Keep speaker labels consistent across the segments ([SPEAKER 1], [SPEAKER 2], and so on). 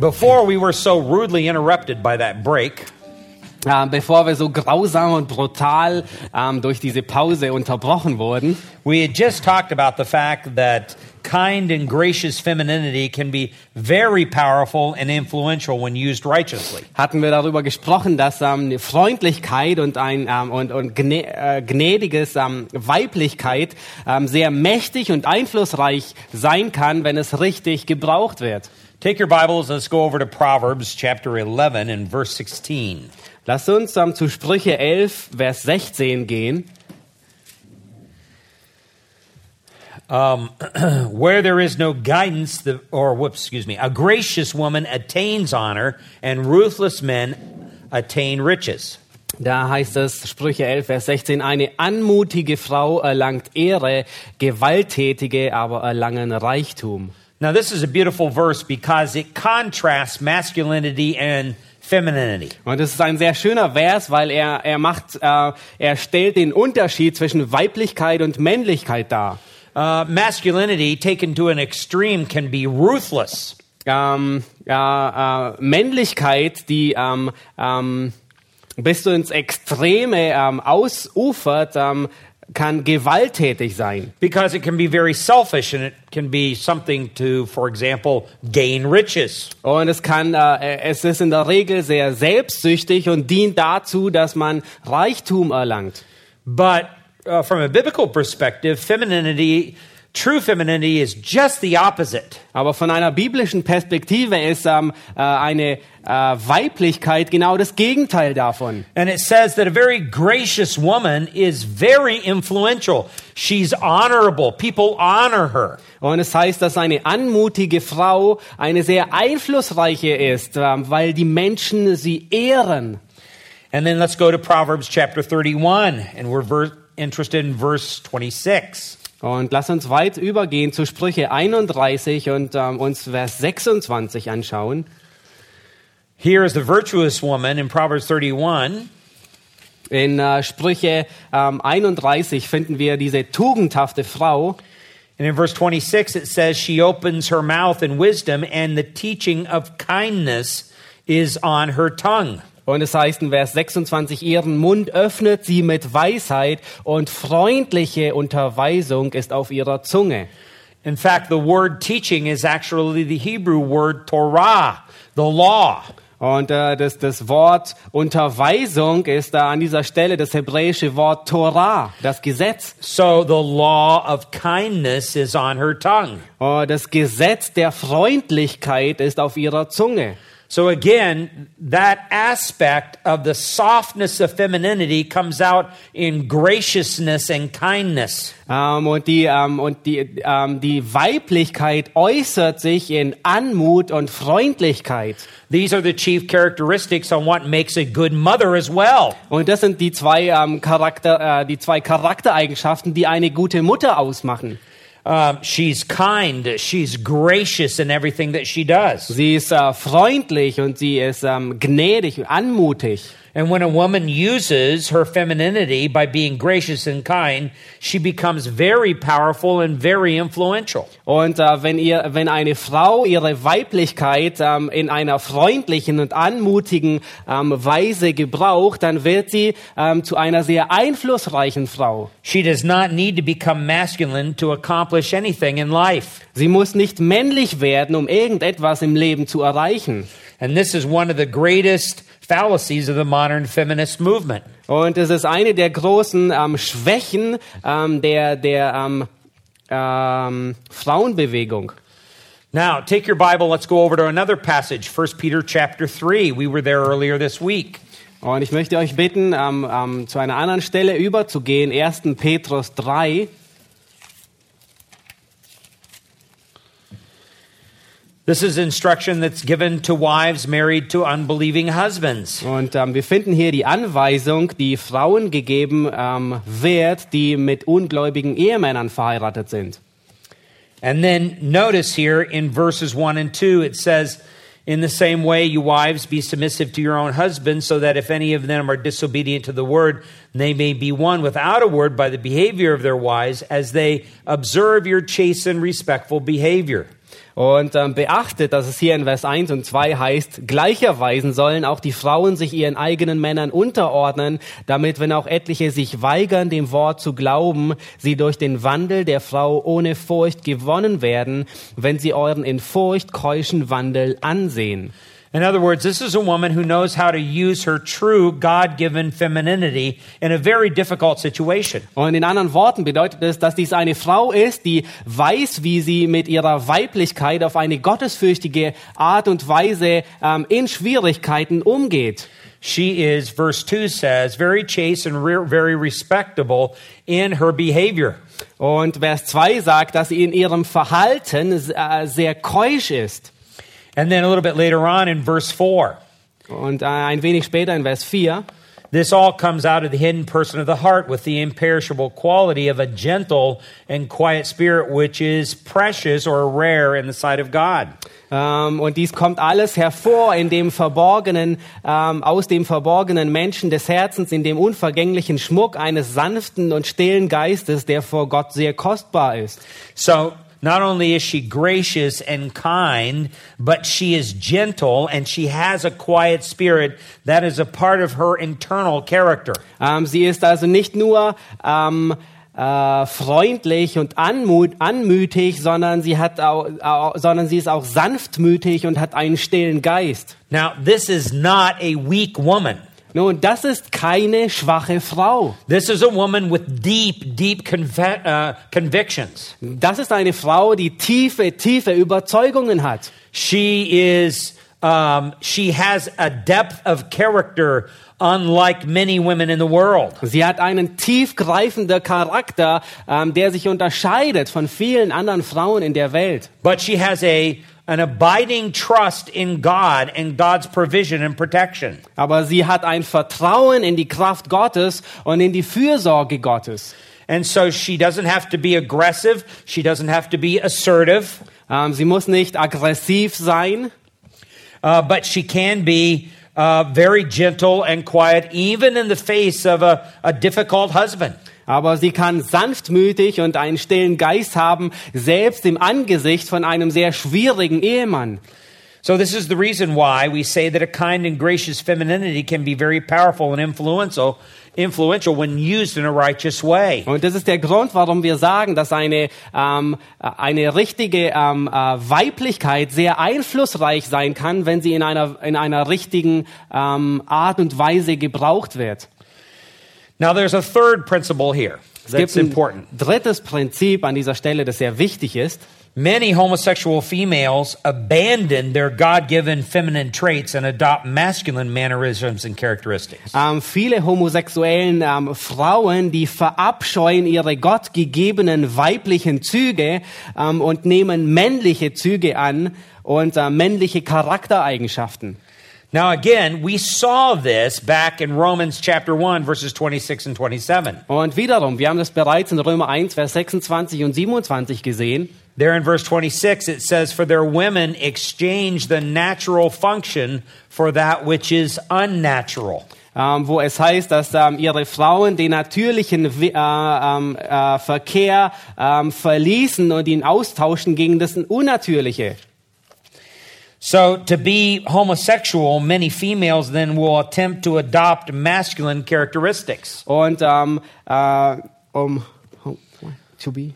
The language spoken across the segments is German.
[SPEAKER 1] Before we were so rudely interrupted by that break,
[SPEAKER 2] Äh, bevor wir so grausam und brutal ähm, durch diese Pause unterbrochen wurden,
[SPEAKER 1] we had just talked about the fact that kind and gracious femininity can be very powerful and influential when used righteously.
[SPEAKER 2] hatten wir darüber gesprochen, dass ähm, eine Freundlichkeit und ein ähm, und, und gnä äh, gnädiges ähm, Weiblichkeit ähm, sehr mächtig und einflussreich sein kann, wenn es richtig gebraucht wird.
[SPEAKER 1] Take your Bibles, let's go over to Proverbs chapter 11 and verse 16.
[SPEAKER 2] Lasst uns ähm, zu Sprüche 11, Vers 16 gehen.
[SPEAKER 1] Where there is no guidance, the, or whoops, excuse me, a gracious woman attains honor, and ruthless men attain riches.
[SPEAKER 2] Da heißt es, Sprüche 11, Vers 16, eine anmutige Frau erlangt Ehre, gewalttätige aber erlangen Reichtum.
[SPEAKER 1] Now, this is a beautiful verse because it contrasts masculinity and femininity.
[SPEAKER 2] Und es ist ein sehr schöner Vers, weil er, er macht, äh, er stellt den Unterschied zwischen Weiblichkeit und Männlichkeit dar.
[SPEAKER 1] Uh, masculinity, taken to an extreme, can be ruthless.
[SPEAKER 2] Ähm, ja, äh, Männlichkeit, die ähm, ähm, bis du ins Extreme ähm, ausufert, ähm, kann gewalttätig sein.
[SPEAKER 1] Because it can be very selfish and it can be something to, for example, gain riches.
[SPEAKER 2] Und es kann, äh, es ist in der Regel sehr selbstsüchtig und dient dazu, dass man Reichtum erlangt.
[SPEAKER 1] But uh, from a biblical perspective, femininity, true femininity, is just the opposite.
[SPEAKER 2] Aber von einer biblischen Perspektive ist ähm, äh, eine äh, Weiblichkeit genau das Gegenteil davon.
[SPEAKER 1] And it says that a very gracious woman is very influential. She's honorable. People honor her.
[SPEAKER 2] Und es heißt, dass eine anmutige Frau eine sehr einflussreiche ist, ähm, weil die Menschen sie ehren.
[SPEAKER 1] And then let's go to Proverbs chapter 31, and we're interested in verse 26.
[SPEAKER 2] Und lass uns weit übergehen zu Sprüche 31 und ähm, uns Vers 26 anschauen.
[SPEAKER 1] Here is the virtuous woman in Proverbs 31.
[SPEAKER 2] In äh, Sprüche ähm, 31 finden wir diese tugendhafte Frau.
[SPEAKER 1] And in verse 26, it says, She opens her mouth in wisdom, and the teaching of kindness is on her tongue.
[SPEAKER 2] Und es heißt in Vers 26, ihren Mund öffnet sie mit Weisheit und freundliche Unterweisung ist auf ihrer Zunge.
[SPEAKER 1] In fact, the word teaching is actually the Hebrew word Torah, the law.
[SPEAKER 2] Und äh, das, das Wort Unterweisung ist da an dieser Stelle das hebräische Wort Torah, das Gesetz.
[SPEAKER 1] So the law of kindness is on her tongue.
[SPEAKER 2] Oh, das Gesetz der Freundlichkeit ist auf ihrer Zunge.
[SPEAKER 1] So again, that aspect of the softness of femininity comes out in graciousness and kindness.
[SPEAKER 2] Ähm, und die, ähm, und die, ähm, die Weiblichkeit äußert sich in Anmut und Freundlichkeit.
[SPEAKER 1] These are the chief characteristics on what makes a good mother as well.
[SPEAKER 2] Und das sind die zwei, Charakter, äh, die zwei Charaktereigenschaften, die eine gute Mutter ausmachen.
[SPEAKER 1] Um, she's kind, she's gracious in everything that she does.
[SPEAKER 2] Sie ist äh, freundlich und sie ist ähm, gnädig anmutig.
[SPEAKER 1] And when a woman uses her femininity by being gracious and kind, she becomes very powerful and very influential.
[SPEAKER 2] Und äh, wenn ihr, wenn eine Frau ihre Weiblichkeit ähm, in einer freundlichen und anmutigen ähm, Weise gebraucht, dann wird sie ähm, zu einer sehr einflussreichen Frau.
[SPEAKER 1] She does not need to become masculine to accomplish anything in life.
[SPEAKER 2] Sie muss nicht männlich werden, um irgendetwas im Leben zu erreichen.
[SPEAKER 1] And this is one of the greatest fallacies of the modern feminist movement.
[SPEAKER 2] Und es ist eine der großen ähm, Schwächen ähm, der, der ähm, ähm, Frauenbewegung.
[SPEAKER 1] Now, take your Bible, let's go over to another passage, 1 Peter chapter 3. We were there earlier this week.
[SPEAKER 2] Und ich möchte euch bitten, ähm, ähm, zu einer anderen Stelle überzugehen, 1. Petrus 3.
[SPEAKER 1] This is instruction that's given to wives married to unbelieving husbands.
[SPEAKER 2] Und ähm, wir finden hier die Anweisung, die Frauen gegeben ähm, wird, die mit ungläubigen Ehemännern verheiratet sind.
[SPEAKER 1] And then notice here in verses 1 and 2, it says, In the same way, you wives, be submissive to your own husbands, so that if any of them are disobedient to the word, they may be won without a word by the behavior of their wives, as they observe your chaste and respectful behavior.
[SPEAKER 2] Und ähm, beachtet, dass es hier in Vers 1 und 2 heißt, gleicherweise sollen auch die Frauen sich ihren eigenen Männern unterordnen, damit, wenn auch etliche sich weigern, dem Wort zu glauben, sie durch den Wandel der Frau ohne Furcht gewonnen werden, wenn sie euren in Furcht keuschen Wandel ansehen.
[SPEAKER 1] In other words, this is a woman who knows how to use her true God given femininity in a very difficult situation.
[SPEAKER 2] Und in anderen Worten bedeutet es, dass dies eine Frau ist, die weiß, wie sie mit ihrer Weiblichkeit auf eine gottesfürchtige Art und Weise ähm, in Schwierigkeiten umgeht.
[SPEAKER 1] She is, verse 2 says, very chaste and re- very respectable in her behavior.
[SPEAKER 2] Und Vers 2 sagt, dass sie in ihrem Verhalten äh, sehr keusch ist.
[SPEAKER 1] And then a little bit later on in verse 4,
[SPEAKER 2] Und äh, ein wenig später in Vers 4,
[SPEAKER 1] this all comes out of the hidden person of the heart with the imperishable quality of a gentle and quiet spirit, which is precious or rare in the sight of God.
[SPEAKER 2] ähm, und dies kommt alles hervor in dem verborgenen, ähm, aus dem verborgenen Menschen des Herzens, in dem unvergänglichen Schmuck eines sanften und stillen Geistes, der vor Gott sehr kostbar ist.
[SPEAKER 1] So, not only is she gracious and kind, but she is gentle and she has a quiet spirit that is a part of her internal character.
[SPEAKER 2] Ähm, sie ist also nicht nur ähm, äh, freundlich und anmut, anmütig, sondern sie hat auch, auch, sondern sie ist auch sanftmütig und hat einen stillen Geist.
[SPEAKER 1] Now, this is not a weak woman.
[SPEAKER 2] Nun, das ist keine schwache Frau.
[SPEAKER 1] This is a woman with deep, deep uh, convictions.
[SPEAKER 2] Das ist eine Frau, die tiefe, tiefe Überzeugungen hat.
[SPEAKER 1] She is, um, she has a depth of character unlike many women in the world.
[SPEAKER 2] Sie hat einen tiefgreifender Charakter, ähm, der sich unterscheidet von vielen anderen Frauen in der Welt.
[SPEAKER 1] But she has a, an abiding trust in God and God's provision and protection.
[SPEAKER 2] Aber sie hat ein Vertrauen in die Kraft Gottes und in die Fürsorge Gottes.
[SPEAKER 1] And so she doesn't have to be aggressive. She doesn't have to be assertive.
[SPEAKER 2] Ähm, sie muss nicht aggressiv sein,
[SPEAKER 1] Uh, but she can be uh, very gentle and quiet, even in the face of a, a difficult husband.
[SPEAKER 2] Aber sie kann sanftmütig und einen stillen Geist haben, selbst im Angesicht von einem sehr schwierigen Ehemann.
[SPEAKER 1] So, this is the reason why we say that a kind and gracious femininity can be very powerful and influential, influential when used in a righteous way.
[SPEAKER 2] Und das ist der Grund, warum wir sagen, dass eine, ähm, eine richtige ähm, äh, Weiblichkeit sehr einflussreich sein kann, wenn sie in einer, in einer richtigen ähm, Art und Weise gebraucht wird.
[SPEAKER 1] Now, there's a third principle here that's important.
[SPEAKER 2] drittes Prinzip an dieser Stelle, das sehr wichtig ist.
[SPEAKER 1] Many homosexual females abandon their God given feminine traits and adopt masculine mannerisms and characteristics.
[SPEAKER 2] Ähm, viele homosexuellen ähm, Frauen, die verabscheuen ihre gottgegebenen weiblichen Züge ähm, und nehmen männliche Züge an und äh, männliche Charaktereigenschaften.
[SPEAKER 1] Now, again, we saw this back in Romans chapter 1, verses 26 and 27.
[SPEAKER 2] Und wiederum, wir haben das bereits in Römer 1, Vers 26 und 27 gesehen.
[SPEAKER 1] There in verse 26, it says, For their women exchange the natural function for that which is unnatural.
[SPEAKER 2] Ähm, wo es heißt, dass ähm, ihre Frauen den natürlichen äh, ähm, äh, Verkehr ähm, verließen und ihn austauschen gegen das Unnatürliche.
[SPEAKER 1] So, to be homosexual, many females then will attempt to adopt masculine characteristics.
[SPEAKER 2] Und ähm, äh, um to be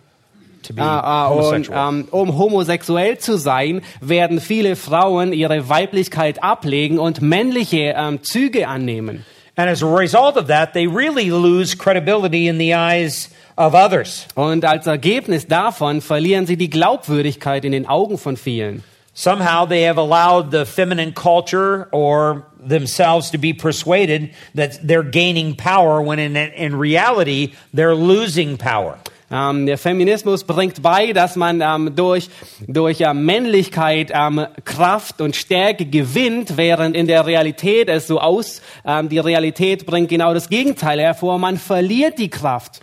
[SPEAKER 1] To be
[SPEAKER 2] Ah, ah, und,
[SPEAKER 1] homosexual.
[SPEAKER 2] ähm, um homosexuell zu sein, werden viele Frauen ihre Weiblichkeit ablegen und männliche ähm, Züge annehmen.
[SPEAKER 1] And as a result of that, they really lose credibility in the eyes of others.
[SPEAKER 2] Und als Ergebnis davon verlieren sie die Glaubwürdigkeit in den Augen von vielen.
[SPEAKER 1] Somehow they have allowed the feminine culture or themselves to be persuaded that they're gaining power when in, in reality they're losing power.
[SPEAKER 2] Ähm, der Feminismus bringt bei, dass man ähm, durch, durch äh, Männlichkeit ähm, Kraft und Stärke gewinnt, während in der Realität es so aus, ähm, die Realität bringt genau das Gegenteil hervor, man verliert die Kraft.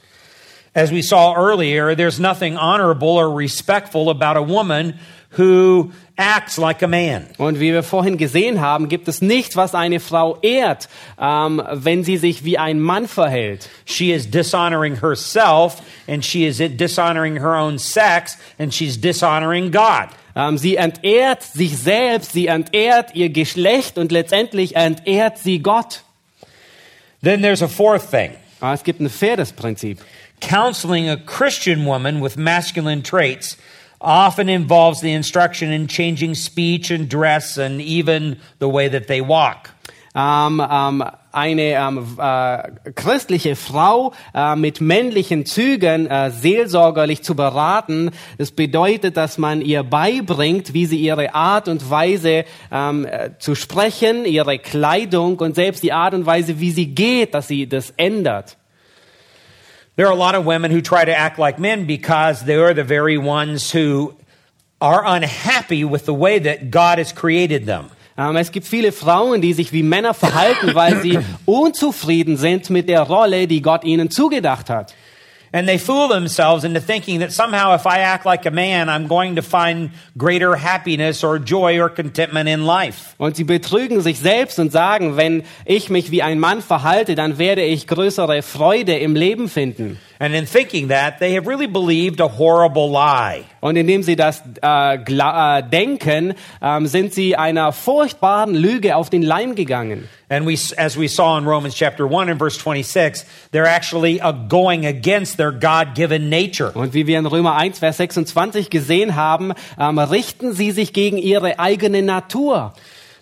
[SPEAKER 1] As we saw earlier, there's nothing honorable or respectful about a woman who acts like a man.
[SPEAKER 2] Und wie wir vorhin gesehen haben, gibt es nichts, was eine Frau ehrt, ähm, wenn sie sich wie ein Mann verhält.
[SPEAKER 1] She is dishonoring herself and she is dishonoring her own sex and she's dishonoring God.
[SPEAKER 2] Ähm, sie entehrt sich selbst, sie entehrt ihr Geschlecht und letztendlich entehrt sie Gott.
[SPEAKER 1] Then there's a fourth thing.
[SPEAKER 2] Aber es gibt ein viertes Prinzip.
[SPEAKER 1] Counseling a Christian woman with masculine traits often involves the instruction in changing speech and dress and even the way that they walk.
[SPEAKER 2] Ähm, ähm, eine ähm, äh, christliche Frau äh, mit männlichen Zügen äh, seelsorgerlich zu beraten, das bedeutet, dass man ihr beibringt, wie sie ihre Art und Weise äh, zu sprechen, ihre Kleidung und selbst die Art und Weise, wie sie geht, dass sie das ändert.
[SPEAKER 1] There are a lot of women who try to act like men because they are the very ones who are unhappy with the way that God has created them.
[SPEAKER 2] Ähm, es gibt viele Frauen, die sich wie Männer verhalten, weil sie unzufrieden sind mit der Rolle, die Gott ihnen zugedacht hat.
[SPEAKER 1] And they fool themselves into thinking that somehow if I act like a man, I'm going to find greater happiness or joy or contentment in life.
[SPEAKER 2] Und sie betrügen sich selbst und sagen, wenn ich mich wie ein Mann verhalte, dann werde ich größere Freude im Leben finden.
[SPEAKER 1] And in thinking that, they have really believed a horrible lie.
[SPEAKER 2] Und indem sie das äh, äh, denken, ähm, sind sie einer furchtbaren Lüge auf den Leim gegangen.
[SPEAKER 1] And we, as we saw in Romans chapter 1 and verse 26, they're actually uh, going against their God given nature.
[SPEAKER 2] Und wie wir in Römer 1, Vers 26 gesehen haben, ähm, richten sie sich gegen ihre eigene Natur.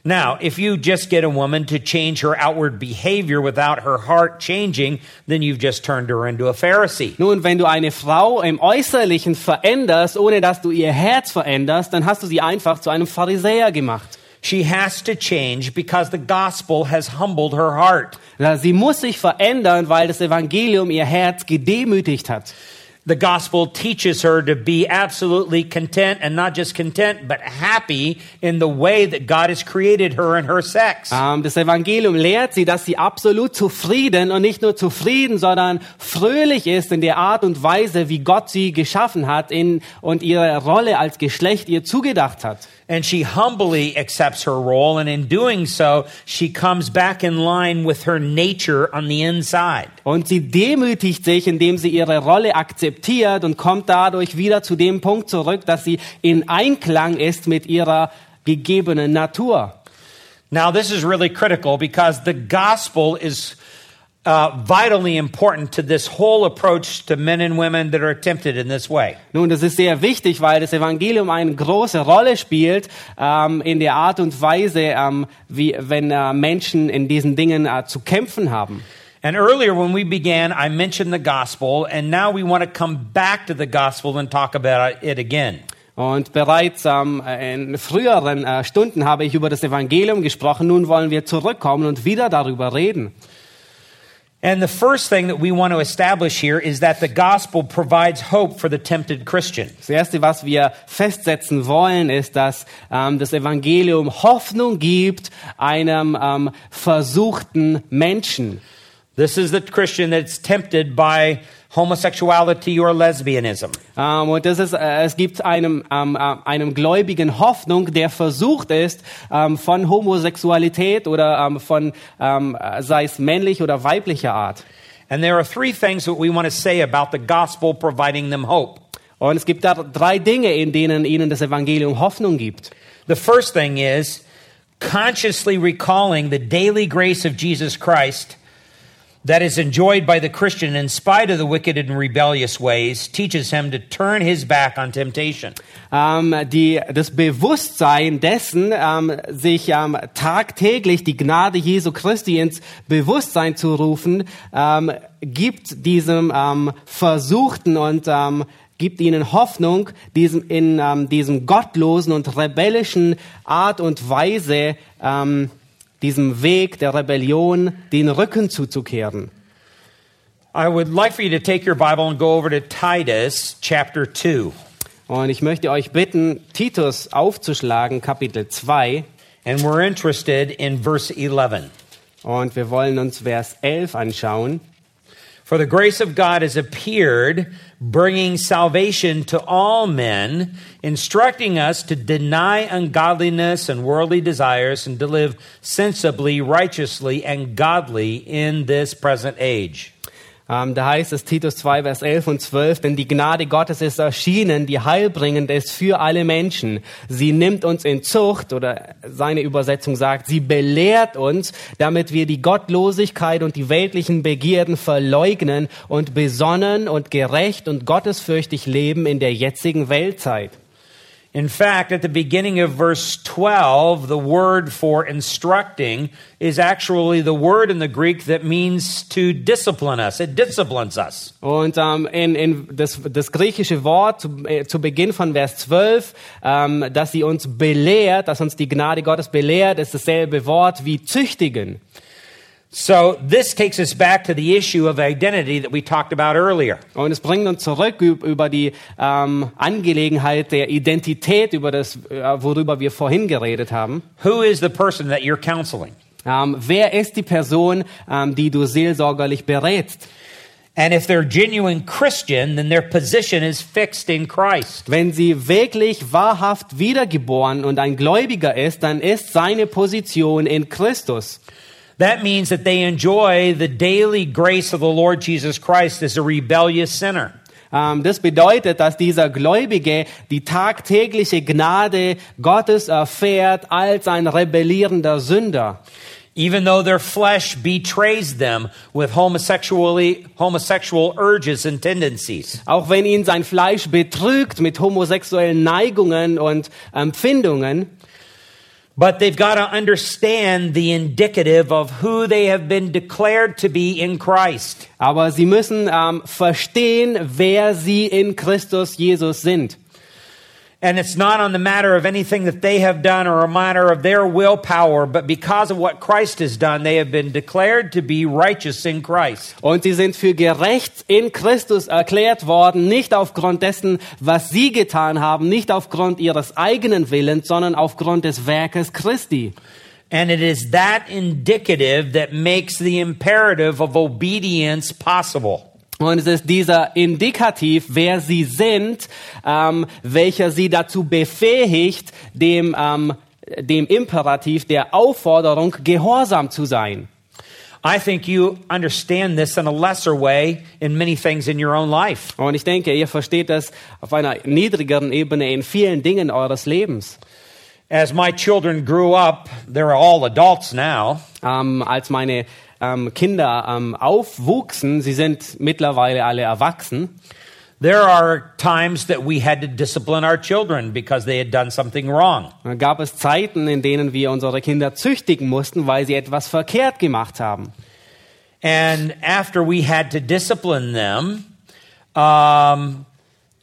[SPEAKER 1] Now, if you just get a woman to change her outward behavior without her heart changing, then you've just turned her into a Pharisee.
[SPEAKER 2] Nun, wenn du eine Frau im Äußerlichen veränderst, ohne dass du ihr Herz veränderst, dann hast du sie einfach zu einem Pharisäer gemacht.
[SPEAKER 1] She has to change because the gospel has humbled her heart.
[SPEAKER 2] Sie muss sich verändern, weil das Evangelium ihr Herz gedemütigt hat.
[SPEAKER 1] The gospel teaches her to be absolutely content and not just content, but happy in the way that God has created her and her sex.
[SPEAKER 2] Ähm, das Evangelium lehrt sie, dass sie absolut zufrieden und nicht nur zufrieden, sondern fröhlich ist in der Art und Weise, wie Gott sie geschaffen hat in, und ihre Rolle als Geschlecht ihr zugedacht hat.
[SPEAKER 1] And she humbly accepts her role, and in doing so, she comes back in line with her nature on the inside.
[SPEAKER 2] Und sie demütigt sich, indem sie ihre Rolle akzeptiert und kommt dadurch wieder zu dem Punkt zurück, dass sie in Einklang ist mit ihrer gegebenen Natur.
[SPEAKER 1] Now, this is really critical because the gospel is uh, vitally important to this whole approach to men and women that are tempted in this way.
[SPEAKER 2] Nun, das ist sehr wichtig, weil das Evangelium eine große Rolle spielt ähm, in der Art und Weise, ähm, wie wenn äh, Menschen in diesen Dingen äh, zu kämpfen haben.
[SPEAKER 1] And earlier, when we began, I mentioned the gospel, and now we want to come back to the gospel and talk about it again.
[SPEAKER 2] Und bereits ähm, in früheren äh, Stunden habe ich über das Evangelium gesprochen. Nun wollen wir zurückkommen und wieder darüber reden.
[SPEAKER 1] And the first thing that we want to establish here is that the gospel provides hope for the tempted Christian.
[SPEAKER 2] Das Erste, was wir festsetzen wollen, ist, dass ähm, das Evangelium Hoffnung gibt einem ähm, versuchten Menschen.
[SPEAKER 1] This is the Christian that's tempted by homosexuality or lesbianism.
[SPEAKER 2] Ähm, und das ist, äh, es gibt einem, ähm, äh, einem Gläubigen Hoffnung, der versucht ist, ähm, von Homosexualität oder ähm, von, ähm, äh, sei es männlich oder weiblicher Art.
[SPEAKER 1] And there are three things that we want to say about the gospel providing them hope.
[SPEAKER 2] Und es gibt da drei Dinge, in denen ihnen das Evangelium Hoffnung gibt.
[SPEAKER 1] The first thing is consciously recalling the daily grace of Jesus Christ that is enjoyed by the Christian in spite of the wicked and rebellious ways teaches him to turn his back on temptation.
[SPEAKER 2] Ähm, die, das Bewusstsein dessen, ähm, sich ähm, tagtäglich die Gnade Jesu Christi ins Bewusstsein zu rufen, ähm, gibt diesem ähm, Versuchten und ähm, gibt ihnen Hoffnung, diesem, in diesem gottlosen und rebellischen Art und Weise, ähm, diesem Weg der Rebellion den Rücken zuzukehren.
[SPEAKER 1] I would like for you to take your Bible and go over to Titus chapter 2.
[SPEAKER 2] Und ich möchte euch bitten, Titus aufzuschlagen, Kapitel 2.
[SPEAKER 1] And we're interested in verse 11.
[SPEAKER 2] Und wir wollen uns Vers 11 anschauen.
[SPEAKER 1] For the grace of God has appeared, bringing salvation to all men, instructing us to deny ungodliness and worldly desires and to live sensibly, righteously, and godly in this present age.
[SPEAKER 2] Ähm, da heißt es Titus 2, Vers 11 und 12, denn die Gnade Gottes ist erschienen, die heilbringend ist für alle Menschen. Sie nimmt uns in Zucht, oder seine Übersetzung sagt, sie belehrt uns, damit wir die Gottlosigkeit und die weltlichen Begierden verleugnen und besonnen und gerecht und gottesfürchtig leben in der jetzigen Weltzeit.
[SPEAKER 1] In fact, at the beginning of verse 12, the word for instructing is actually the word in the Greek that means to discipline us. It disciplines us.
[SPEAKER 2] Und ähm, in, in das, das griechische Wort zu, äh, zu Beginn von Vers 12, ähm, dass sie uns belehrt, dass uns die Gnade Gottes belehrt, ist dasselbe Wort wie züchtigen.
[SPEAKER 1] So this takes us back to the issue of identity that we talked about earlier.
[SPEAKER 2] Und es bringt uns zurück üb- über die ähm, Angelegenheit der Identität, über das, äh, worüber wir vorhin geredet haben.
[SPEAKER 1] Who is the person that you're counseling?
[SPEAKER 2] Ähm, wer ist die Person, ähm, die du seelsorgerlich berätst?
[SPEAKER 1] And if they're genuine Christian, then their position is fixed in Christ.
[SPEAKER 2] Wenn sie wirklich wahrhaft wiedergeboren und ein Gläubiger ist, dann ist seine Position in Christus.
[SPEAKER 1] That means that they enjoy the daily grace of the Lord Jesus Christ as a rebellious sinner.
[SPEAKER 2] Ähm, das bedeutet, dass dieser Gläubige die tagtägliche Gnade Gottes erfährt als ein rebellierender Sünder.
[SPEAKER 1] Even though their flesh betrays them with homosexually, homosexual urges and tendencies.
[SPEAKER 2] Auch wenn ihn sein Fleisch betrügt mit homosexuellen Neigungen und Empfindungen.
[SPEAKER 1] But they've got to understand the indicative of who they have been declared to be in Christ.
[SPEAKER 2] Aber sie müssen ähm, verstehen, wer sie in Christus Jesus sind.
[SPEAKER 1] And it's not on the matter of anything that they have done or a matter of their willpower, but because of what Christ has done, they have been declared to be righteous in Christ.
[SPEAKER 2] Und sie sind für gerecht in Christus erklärt worden, nicht aufgrund dessen, was sie getan haben, nicht aufgrund ihres eigenen Willens, sondern aufgrund des Werkes Christi.
[SPEAKER 1] And it is that indicative that makes the imperative of obedience possible.
[SPEAKER 2] Und es ist dieser Indikativ, wer sie sind, ähm, welcher sie dazu befähigt, dem, ähm, dem Imperativ der Aufforderung gehorsam zu sein.
[SPEAKER 1] I think you understand this in a lesser way in many things in your own life.
[SPEAKER 2] Und ich denke, ihr versteht das auf einer niedrigeren Ebene in vielen Dingen eures Lebens.
[SPEAKER 1] As my children grew up, they're all adults now.
[SPEAKER 2] Ähm, als meine ähm, Kinder ähm, aufwuchsen, sie sind mittlerweile alle erwachsen,
[SPEAKER 1] There are times that we had to discipline our children because they had done something wrong.
[SPEAKER 2] da gab es Zeiten, in denen wir unsere Kinder züchtigen mussten, weil sie etwas verkehrt gemacht haben.
[SPEAKER 1] And after we had to discipline them, um,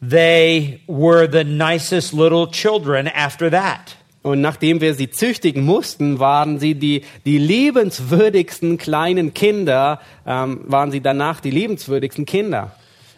[SPEAKER 1] they were the nicest little children after that.
[SPEAKER 2] Und nachdem wir sie züchtigen mussten, waren sie die, die liebenswürdigsten kleinen Kinder, ähm, waren sie danach die liebenswürdigsten Kinder.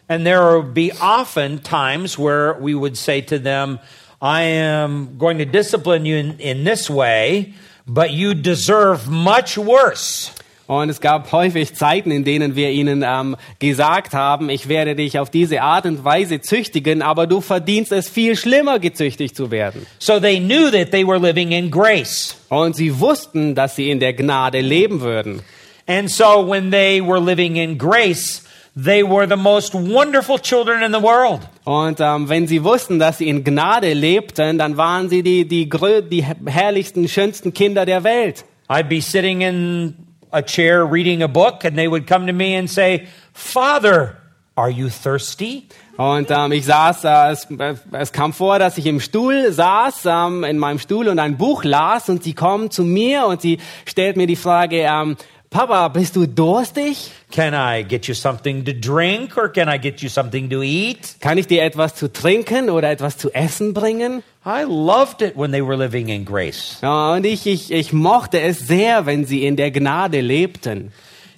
[SPEAKER 1] And there would be often times where we would say to them, I am going to discipline you in, in this way, but you deserve much worse.
[SPEAKER 2] Und es gab häufig Zeiten, in denen wir ihnen ähm, gesagt haben, ich werde dich auf diese Art und Weise züchtigen, aber du verdienst es viel schlimmer, gezüchtigt zu werden.
[SPEAKER 1] So they knew that they were living in grace.
[SPEAKER 2] Und sie wussten, dass sie in der Gnade leben würden.
[SPEAKER 1] And so when they were living in grace, they were the most wonderful children in the world.
[SPEAKER 2] Und ähm, wenn sie wussten, dass sie in Gnade lebten, dann waren sie die, die, die herrlichsten, schönsten Kinder der Welt.
[SPEAKER 1] I'd be sitting in a chair reading a book, and they would come to me and say, Father, are you thirsty?
[SPEAKER 2] Und ähm, ich saß, äh, es, äh, es kam vor, dass ich im Stuhl saß, ähm, in meinem Stuhl und ein Buch las und sie kommen zu mir und sie stellt mir die Frage, ähm, Papa, bist du durstig?
[SPEAKER 1] Can I get you something to drink or can I get you something to eat?
[SPEAKER 2] Kann ich dir etwas zu trinken oder etwas zu essen bringen?
[SPEAKER 1] I loved it when they were living in grace.
[SPEAKER 2] Ja, und ich, ich, ich mochte es sehr, wenn sie in der Gnade lebten.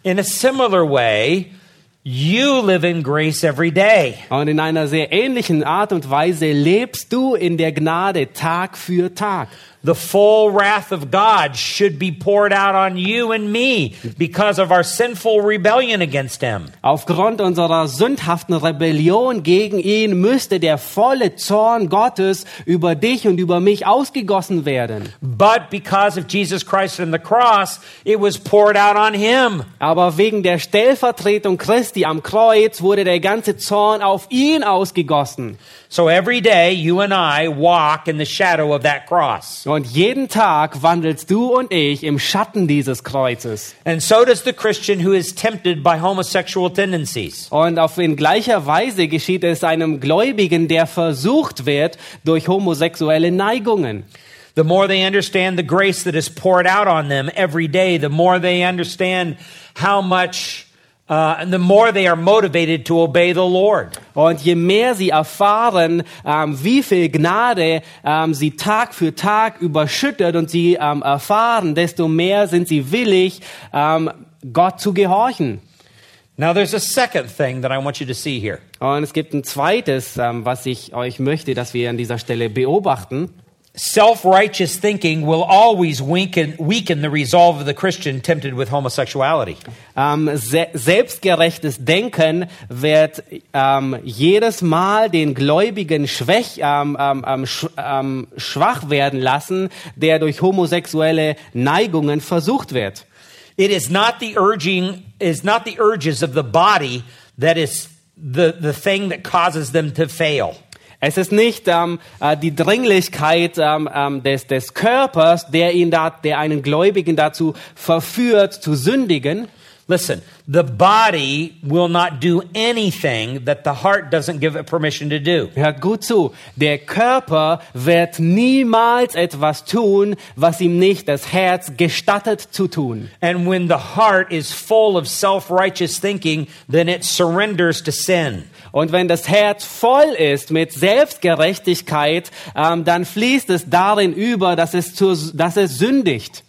[SPEAKER 1] In a similar way, you live in grace every day.
[SPEAKER 2] Und in einer sehr ähnlichen Art und Weise lebst du in der Gnade Tag für Tag.
[SPEAKER 1] The full wrath of God should be poured out on you and me because of our sinful rebellion against Him.
[SPEAKER 2] Aufgrund unserer sündhaften Rebellion gegen ihn müsste der volle Zorn Gottes über dich und über mich ausgegossen werden.
[SPEAKER 1] But because of Jesus Christ and the cross, it was poured out on Him.
[SPEAKER 2] Aber wegen der Stellvertretung Christi am Kreuz wurde der ganze Zorn auf ihn ausgegossen.
[SPEAKER 1] So every day, you and I walk in the shadow of that cross.
[SPEAKER 2] Und jeden Tag wandelst du und ich im Schatten dieses Kreuzes.
[SPEAKER 1] And so does the Christian who is tempted by homosexual tendencies.
[SPEAKER 2] Und auf in gleicher Weise geschieht es einem Gläubigen, der versucht wird durch homosexuelle Neigungen.
[SPEAKER 1] The more they understand the grace that is poured out on them every day, the more they understand how much, uh, and the more they are motivated to obey the Lord.
[SPEAKER 2] Und je mehr sie erfahren, ähm, wie viel Gnade ähm, sie Tag für Tag überschüttet und sie ähm, erfahren, desto mehr sind sie willig, ähm, Gott zu gehorchen.
[SPEAKER 1] Now, there's a second thing that I want you to see here.
[SPEAKER 2] Und es gibt ein zweites, ähm, was ich euch möchte, dass wir an dieser Stelle beobachten.
[SPEAKER 1] Self righteous thinking will always weaken, weaken the resolve of the Christian tempted with homosexuality.
[SPEAKER 2] Ähm, se selbstgerechtes Denken wird ähm, jedes Mal den Gläubigen schwäch, ähm, ähm, ähm sch ähm, schwach werden lassen, der durch homosexuelle Neigungen versucht wird.
[SPEAKER 1] It is not the urging, is not the urges of the body that is the, the thing that causes them to fail.
[SPEAKER 2] Es ist nicht ähm, äh, die Dringlichkeit ähm, ähm, des, des Körpers, der ihn da, der einen Gläubigen dazu verführt zu sündigen.
[SPEAKER 1] Listen, the body will not do anything that the heart doesn't give it permission to do.
[SPEAKER 2] Hört gut zu. Der Körper wird niemals etwas tun, was ihm nicht das Herz gestattet zu tun.
[SPEAKER 1] And when the heart is full of self righteous thinking, then it surrenders to sin.
[SPEAKER 2] Und wenn das Herz voll ist mit Selbstgerechtigkeit, ähm, dann fließt es darin über, dass es, zur, dass es sündigt.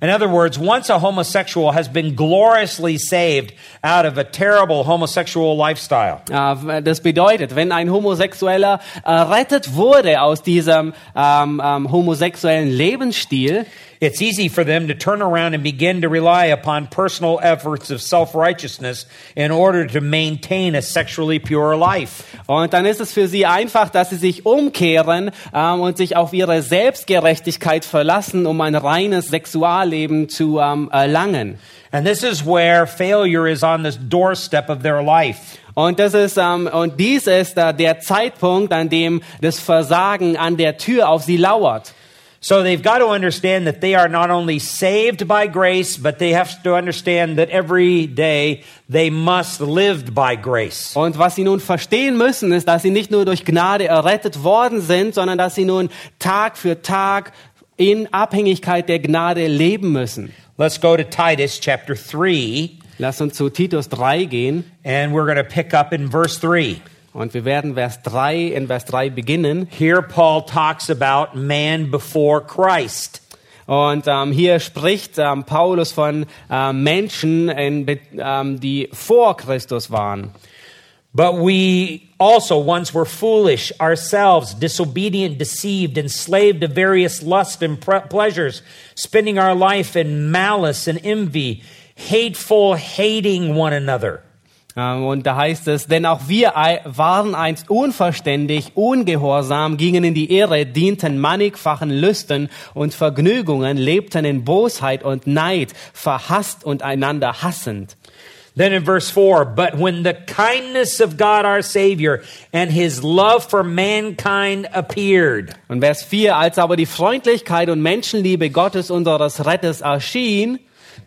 [SPEAKER 1] In other words, once a homosexual has been gloriously saved out of a terrible homosexual lifestyle,
[SPEAKER 2] Äh, Das bedeutet, wenn ein Homosexueller errettet wurde aus diesem ähm, ähm, homosexuellen Lebensstil,
[SPEAKER 1] it's easy for them to turn around and begin to rely upon personal efforts of self righteousness in order to maintain a sexually pure life.
[SPEAKER 2] Und dann ist es für sie einfach, dass sie sich umkehren ähm, und sich auf ihre Selbstgerechtigkeit verlassen, um ein reines Sexualleben zu ähm, erlangen.
[SPEAKER 1] And this is where failure is on the doorstep of their life.
[SPEAKER 2] Und das ist ähm, und dies ist äh, der Zeitpunkt, an dem das Versagen an der Tür auf sie lauert.
[SPEAKER 1] So they've got to understand that they are not only saved by grace, but they have to understand that every day they must live by grace.
[SPEAKER 2] Und was sie nun verstehen müssen, ist, dass sie nicht nur durch Gnade errettet worden sind, sondern dass sie nun Tag für Tag in Abhängigkeit der Gnade leben müssen.
[SPEAKER 1] Let's go to Titus chapter 3,
[SPEAKER 2] Lass uns zu Titus 3 gehen
[SPEAKER 1] and we're going to pick up in verse 3.
[SPEAKER 2] und wir werden Vers 3 in Vers 3 beginnen.
[SPEAKER 1] Here, Paul talks about man before Christ.
[SPEAKER 2] Und ähm, hier spricht ähm, Paulus von ähm, Menschen, in, ähm, die vor Christus waren.
[SPEAKER 1] But we also once were foolish ourselves, disobedient, deceived, enslaved to various lusts and pre- pleasures, spending our life in malice and envy, hateful, hating one another.
[SPEAKER 2] Ähm, Und da heißt es, denn auch wir waren einst unverständig, ungehorsam, gingen in die Irre, dienten mannigfachen Lüsten und Vergnügungen, lebten in Bosheit und Neid, verhasst und einander hassend.
[SPEAKER 1] Then in verse 4, but when the kindness of God our Savior and his love for mankind appeared,
[SPEAKER 2] Und Vers 4, als aber die Freundlichkeit und Menschenliebe Gottes unseres Retters erschien,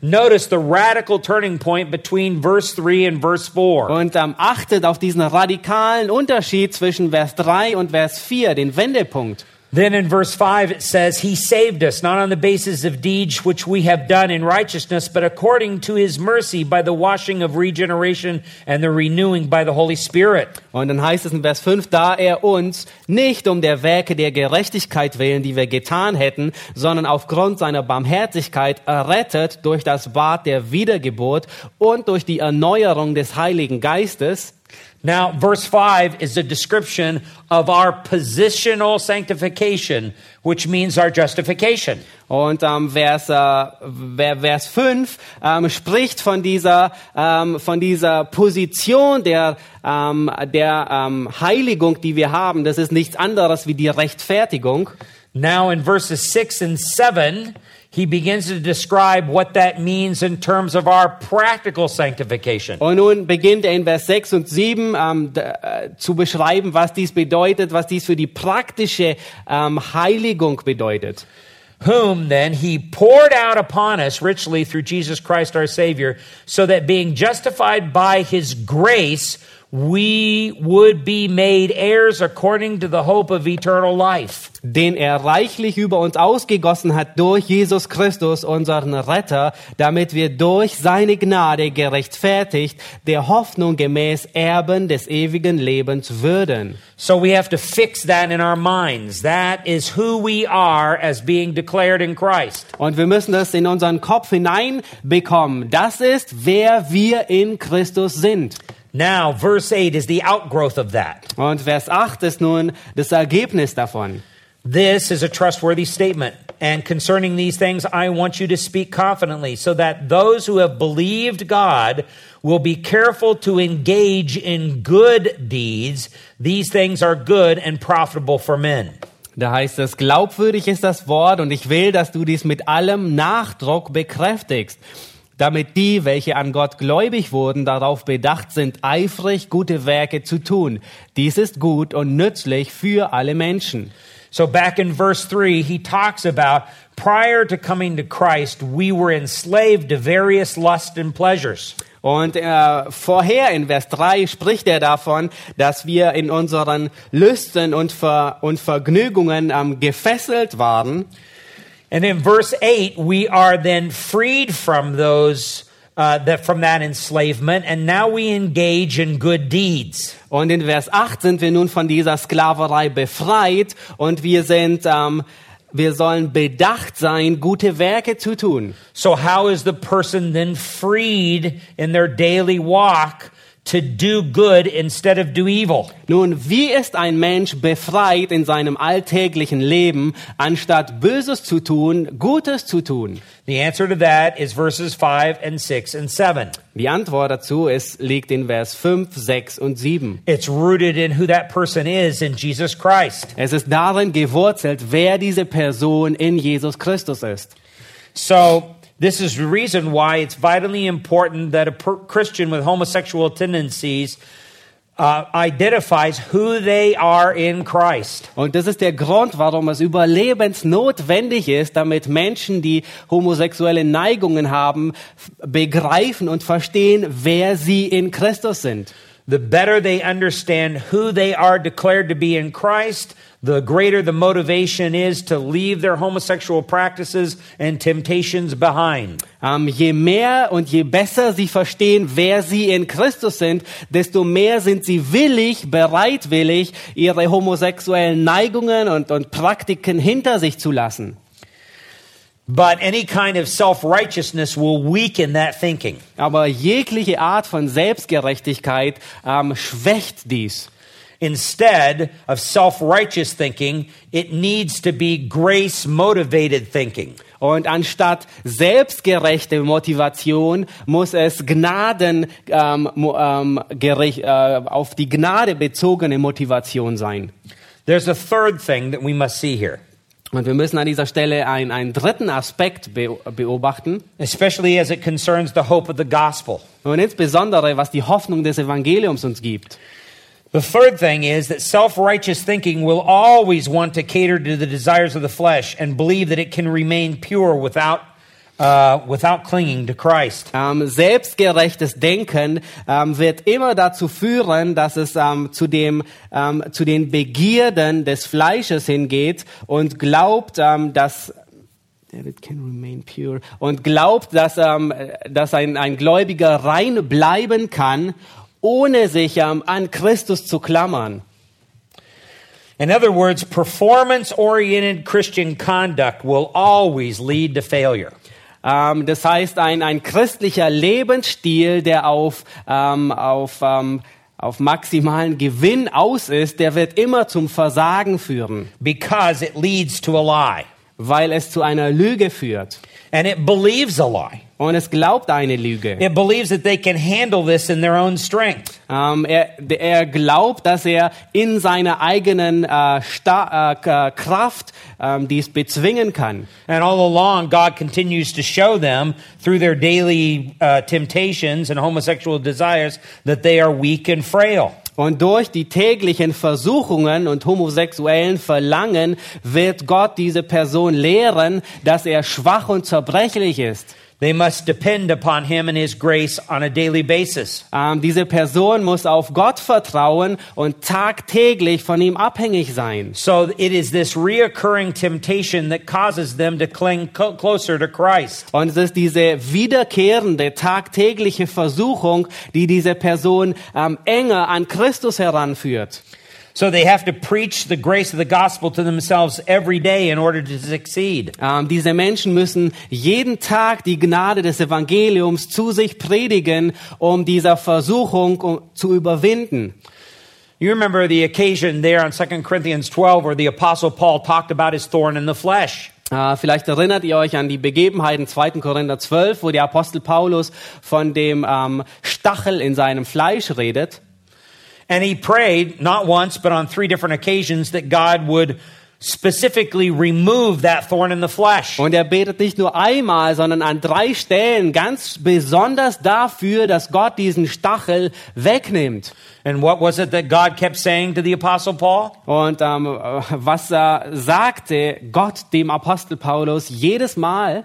[SPEAKER 1] notice the radical turning point between verse 3 and verse 4.
[SPEAKER 2] und ähm, achtet auf diesen radikalen Unterschied zwischen Vers 3 und Vers 4, den Wendepunkt.
[SPEAKER 1] Then in verse 5, it says, He saved us, not on the basis of deeds which we have done in righteousness, but according to His mercy by the washing of regeneration and the renewing by the Holy Spirit.
[SPEAKER 2] Und dann heißt es in Vers 5, da er uns nicht um der Werke der Gerechtigkeit willen, die wir getan hätten, sondern aufgrund seiner Barmherzigkeit errettet durch das Bad der Wiedergeburt und durch die Erneuerung des Heiligen Geistes,
[SPEAKER 1] Now, verse 5 is a description of our positional sanctification, which means our justification.
[SPEAKER 2] Und ähm, Vers, äh, Ver- Vers 5 ähm, spricht von dieser, ähm, von dieser Position der, ähm, der ähm, Heiligung, die wir haben. Das ist nichts anderes wie die Rechtfertigung.
[SPEAKER 1] Now, in verses 6 and 7, he begins to describe what that means in terms of our practical sanctification.
[SPEAKER 2] Und nun beginnt er in Vers 6 und 7 ähm, äh, zu beschreiben, was dies bedeutet, was dies für die praktische ähm, Heiligung bedeutet.
[SPEAKER 1] whom then he poured out upon us richly through Jesus Christ our Savior, so that being justified by his grace, we would be made heirs according to the hope of eternal life.
[SPEAKER 2] den er reichlich über uns ausgegossen hat durch Jesus Christus, unseren Retter, damit wir durch seine Gnade gerechtfertigt der Hoffnung gemäß Erben des ewigen Lebens würden.
[SPEAKER 1] So we have to fix that in our minds. That is who we are as being declared in Christ.
[SPEAKER 2] Und wir müssen das in unseren Kopf hineinbekommen. Das ist, wer wir in Christus sind.
[SPEAKER 1] Now, verse 8 is the outgrowth of that.
[SPEAKER 2] Und Vers 8 ist nun das Ergebnis davon.
[SPEAKER 1] This is a trustworthy statement. And concerning these things, I want you to speak confidently, so that those who have believed God will be careful to engage in good deeds. These things are good and profitable for men.
[SPEAKER 2] Da heißt es, glaubwürdig ist das Wort und ich will, dass du dies mit allem Nachdruck bekräftigst, damit die, welche an Gott gläubig wurden, darauf bedacht sind, eifrig gute Werke zu tun. Dies ist gut und nützlich für alle Menschen.
[SPEAKER 1] So, back in verse 3, he talks about prior to coming to Christ, we were enslaved to various lusts and pleasures.
[SPEAKER 2] Und äh, vorher in Vers 3 spricht er davon, dass wir in unseren Lüsten und, Ver und Vergnügungen ähm, gefesselt waren.
[SPEAKER 1] And in verse 8, we are then freed from those. Uh, that from that enslavement, and now we engage in good deeds.
[SPEAKER 2] Und in Vers 8 sind wir nun von dieser Sklaverei befreit und wir sind, ähm, wir sollen bedacht sein, gute Werke zu tun.
[SPEAKER 1] So, how is the person then freed in their daily walk to do good instead of do evil?
[SPEAKER 2] Nun, wie ist ein Mensch befreit in seinem alltäglichen Leben, anstatt Böses zu tun, Gutes zu tun?
[SPEAKER 1] The answer to that is verses 5 and 6 and 7.
[SPEAKER 2] Die Antwort dazu ist, liegt in Vers 5, 6 und 7.
[SPEAKER 1] It's rooted in who that person is in Jesus Christ.
[SPEAKER 2] Es ist darin gewurzelt, wer diese Person in Jesus Christus ist.
[SPEAKER 1] So, this is the reason why it's vitally important that a per- Christian with homosexual tendencies uh, identifies who they are in Christ.
[SPEAKER 2] Und das ist der Grund, warum es überlebensnotwendig ist, damit Menschen, die homosexuelle Neigungen haben, begreifen und verstehen, wer sie in Christus sind.
[SPEAKER 1] The better they understand who they are declared to be in Christ, the greater the motivation is to leave their homosexual practices and temptations behind.
[SPEAKER 2] Ähm, je mehr und je besser sie verstehen, wer sie in Christus sind, desto mehr sind sie willig, bereitwillig, ihre homosexuellen Neigungen und, und Praktiken hinter sich zu lassen.
[SPEAKER 1] But any kind of self righteousness will weaken that thinking.
[SPEAKER 2] Aber jegliche Art von Selbstgerechtigkeit ähm, schwächt dies.
[SPEAKER 1] Instead of self righteous thinking, it needs to be grace motivated thinking.
[SPEAKER 2] Und anstatt selbstgerechte Motivation muss es Gnaden ähm, ähm, gericht, äh, auf die Gnade bezogene Motivation sein.
[SPEAKER 1] There's a third thing that we must see here,
[SPEAKER 2] Und wir müssen an dieser Stelle einen, einen dritten Aspekt be beobachten.
[SPEAKER 1] especially as it concerns the hope of the gospel.
[SPEAKER 2] Und insbesondere, was die Hoffnung des Evangeliums uns gibt.
[SPEAKER 1] The third thing is that self righteous thinking will always want to cater to the desires of the flesh and believe that it can remain pure without uh, without clinging to Christ.
[SPEAKER 2] Ähm, selbstgerechtes Denken ähm, wird immer dazu führen, dass es ähm, zu, dem, zu den Begierden des Fleisches hingeht und glaubt, dass David can remain pure und glaubt, dass, dass ein, ein Gläubiger rein bleiben kann, ohne sich an Christus zu klammern.
[SPEAKER 1] In other words, performance oriented Christian conduct will always lead to failure.
[SPEAKER 2] Ähm, das heißt, ein, ein christlicher Lebensstil, der auf, ähm, auf, ähm, auf maximalen Gewinn aus ist, der wird immer zum Versagen führen,
[SPEAKER 1] because it leads to a lie
[SPEAKER 2] weil es zu einer Lüge führt.
[SPEAKER 1] and it believes a lie.
[SPEAKER 2] Und es glaubt eine Lüge.
[SPEAKER 1] It believes that they can handle this in their own strength.
[SPEAKER 2] Ähm, er, er glaubt, dass er in seiner eigenen Sta äh, Kraft ähm, dies bezwingen kann.
[SPEAKER 1] And all along, God continues to show them through their daily uh, temptations and homosexual desires that they are weak and frail.
[SPEAKER 2] Und durch die täglichen Versuchungen und homosexuellen Verlangen wird Gott diese Person lehren, dass er schwach und zerbrechlich ist.
[SPEAKER 1] They must depend upon Him and His grace on a daily basis.
[SPEAKER 2] Ähm, diese Person muss auf Gott vertrauen und tagtäglich von ihm abhängig sein.
[SPEAKER 1] So it is this reoccurring temptation that causes them to cling co- closer to Christ.
[SPEAKER 2] Und es ist diese wiederkehrende tagtägliche Versuchung, die diese Person ähm, enger an Christus heranführt.
[SPEAKER 1] So they have to preach the grace of the gospel to themselves every day in order to succeed.
[SPEAKER 2] Ähm, diese Menschen müssen jeden Tag die Gnade des Evangeliums zu sich predigen, um dieser Versuchung um, zu überwinden.
[SPEAKER 1] You remember the occasion there on 2 Corinthians 12 where the apostle Paul talked about his thorn in the flesh.
[SPEAKER 2] Äh, vielleicht erinnert ihr euch an die Begebenheiten 2. Korinther 12, wo der Apostel Paulus von dem ähm, Stachel in seinem Fleisch redet.
[SPEAKER 1] And he prayed not once but on three different occasions that God would specifically remove that thorn in the flesh.
[SPEAKER 2] Und er betet nicht nur einmal, sondern an drei Stellen ganz besonders dafür, dass Gott diesen Stachel wegnimmt.
[SPEAKER 1] And what was it that God kept saying to the apostle Paul?
[SPEAKER 2] Und ähm, äh, was äh, sagte Gott dem Apostel Paulus jedes Mal?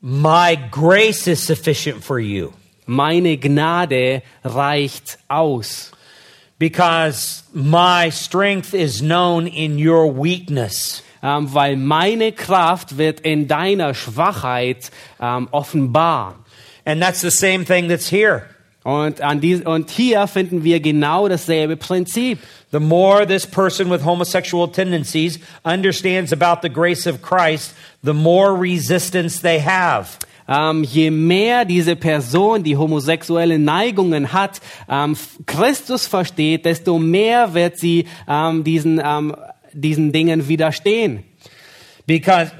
[SPEAKER 1] My grace is sufficient for you.
[SPEAKER 2] Meine Gnade reicht aus.
[SPEAKER 1] Because my strength is known in your weakness.
[SPEAKER 2] Ähm, weil meine Kraft wird in deiner Schwachheit ähm, offenbar.
[SPEAKER 1] And that's the same thing that's here.
[SPEAKER 2] Und, an dies, und hier finden wir genau dasselbe Prinzip.
[SPEAKER 1] The more this person with homosexual tendencies understands about the grace of Christ, the more resistance they have.
[SPEAKER 2] Ähm, je mehr diese Person, die homosexuelle Neigungen hat, ähm, Christus versteht, desto mehr wird sie ähm, diesen, ähm, diesen Dingen widerstehen.
[SPEAKER 1] Because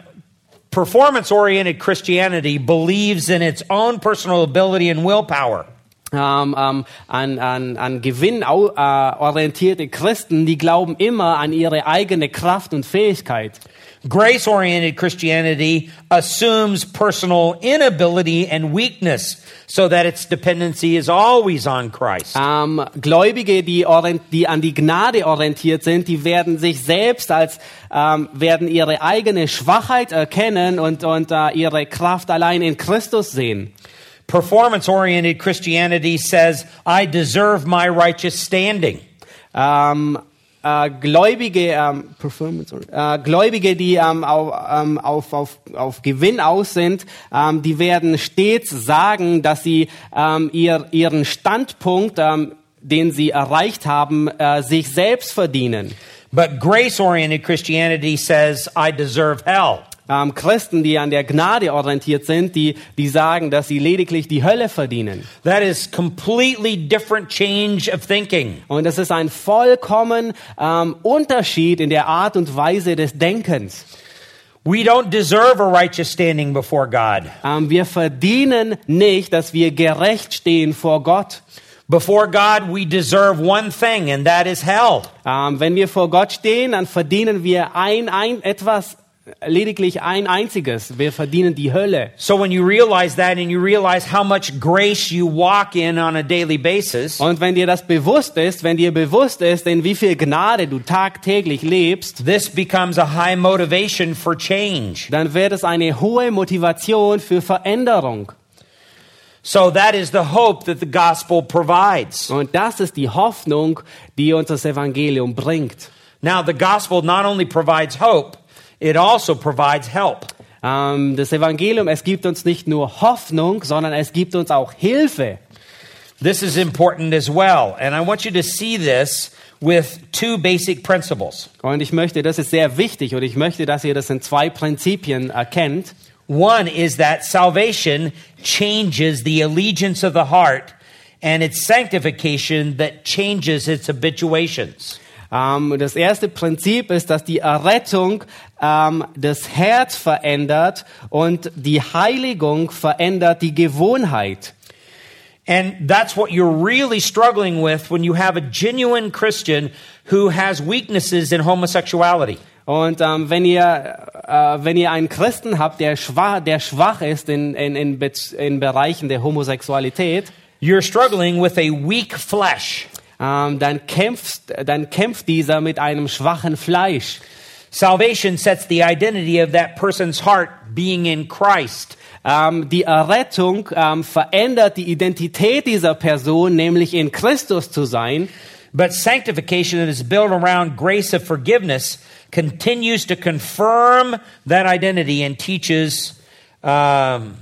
[SPEAKER 1] performance oriented Christianity believes in its own personal ability and willpower.
[SPEAKER 2] Ähm, ähm, an, an, an Gewinn äh, orientierte Christen, die glauben immer an ihre eigene Kraft und Fähigkeit.
[SPEAKER 1] Grace oriented Christianity assumes personal inability and weakness so that its dependency is always on Christ.
[SPEAKER 2] Ähm, Gläubige, die, die an die Gnade orientiert sind, die werden sich selbst als, ähm, werden ihre eigene Schwachheit erkennen und, und äh, ihre Kraft allein in Christus sehen.
[SPEAKER 1] Performance oriented Christianity says, I deserve my righteous standing.
[SPEAKER 2] Ähm, äh, Gläubige, ähm, Performance, äh, Gläubige, die ähm, auf, ähm, auf, auf, auf Gewinn aus sind, ähm, die werden stets sagen, dass sie ähm, ihr, ihren Standpunkt, ähm, den sie erreicht haben, äh, sich selbst verdienen.
[SPEAKER 1] But grace oriented Christianity says, I deserve hell.
[SPEAKER 2] Ähm, Christen, die an der Gnade orientiert sind, die, die sagen, dass sie lediglich die Hölle verdienen.
[SPEAKER 1] That is completely different change of thinking.
[SPEAKER 2] Und das ist ein vollkommen ähm, Unterschied in der Art und Weise des Denkens.
[SPEAKER 1] We don't deserve a righteous standing before God.
[SPEAKER 2] Ähm, wir verdienen nicht, dass wir gerecht stehen vor Gott.
[SPEAKER 1] Before God, we deserve one thing, and that is hell.
[SPEAKER 2] Ähm, wenn wir vor Gott stehen, dann verdienen wir ein, ein etwas lediglich ein einziges. Wir verdienen die Hölle.
[SPEAKER 1] So when you realize that and you realize how much grace you walk in on a daily basis,
[SPEAKER 2] Und wenn dir das bewusst ist, wenn dir bewusst ist, in wie viel Gnade du tagtäglich lebst,
[SPEAKER 1] this becomes a high motivation for change.
[SPEAKER 2] dann wird es eine hohe Motivation für Veränderung.
[SPEAKER 1] So that is the hope that the gospel provides.
[SPEAKER 2] Und das ist die Hoffnung, die uns das Evangelium bringt.
[SPEAKER 1] Now, the gospel not only provides hope, it also provides help.
[SPEAKER 2] Ähm, das Evangelium, es gibt uns nicht nur Hoffnung, sondern es gibt uns auch Hilfe.
[SPEAKER 1] This is important as well. And I want you to see this with two basic principles.
[SPEAKER 2] Und ich möchte, das ist sehr wichtig, und ich möchte, dass ihr das in zwei Prinzipien erkennt.
[SPEAKER 1] One is that salvation changes the allegiance of the heart, and it's sanctification that changes its habituations.
[SPEAKER 2] Ähm, das erste Prinzip ist, dass die Errettung ähm, das Herz verändert und die Heiligung verändert die Gewohnheit.
[SPEAKER 1] And that's what you're really struggling with when you have a genuine Christian who has weaknesses in homosexuality.
[SPEAKER 2] Und ähm, wenn ihr äh, wenn ihr einen Christen habt, der schwach, der schwach ist in, in, in, in Bereichen der Homosexualität,
[SPEAKER 1] You're struggling with a weak flesh.
[SPEAKER 2] Ähm, dann kämpft dann kämpft dieser mit einem schwachen Fleisch.
[SPEAKER 1] Salvation sets the identity of that person's heart being in Christ.
[SPEAKER 2] Ähm, die Errettung ähm, verändert die Identität dieser Person, nämlich in Christus zu sein.
[SPEAKER 1] But sanctification that is built around grace of forgiveness continues to confirm that identity and teaches, um,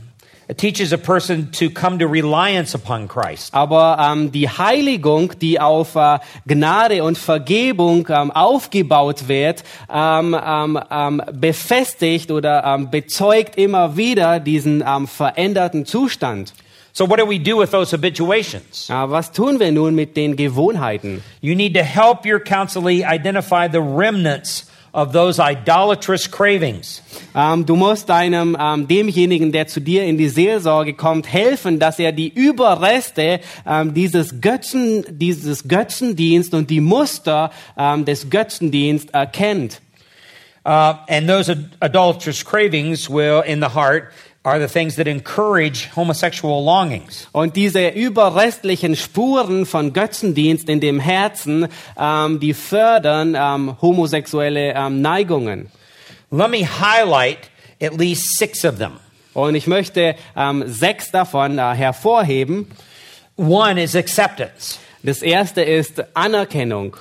[SPEAKER 1] it teaches a person to come to reliance upon Christ.
[SPEAKER 2] Aber ähm, die Heiligung, die auf äh, Gnade und Vergebung ähm, aufgebaut wird, ähm, ähm, ähm, befestigt oder ähm, bezeugt immer wieder diesen veränderten Zustand.
[SPEAKER 1] So, what do we do with those habituations?
[SPEAKER 2] Ja, was tun wir nun mit den Gewohnheiten?
[SPEAKER 1] You need to help your counselee identify the remnants of those idolatrous cravings.
[SPEAKER 2] Ähm, du musst deinem ähm, demjenigen, der zu dir in die Seelsorge kommt, helfen, dass er die Überreste ähm, dieses Götzen, dieses Götzendienst und die Muster des Götzendienst erkennt.
[SPEAKER 1] Uh, and those ad- idolatrous cravings will, in the heart, are the things that encourage homosexual longings.
[SPEAKER 2] Und diese überrestlichen Spuren von Götzendienst in dem Herzen, ähm, die fördern ähm, homosexuelle ähm, Neigungen.
[SPEAKER 1] Let me highlight at least six of them.
[SPEAKER 2] Und ich möchte ähm, sechs davon äh, hervorheben.
[SPEAKER 1] One is acceptance.
[SPEAKER 2] Das erste ist Anerkennung.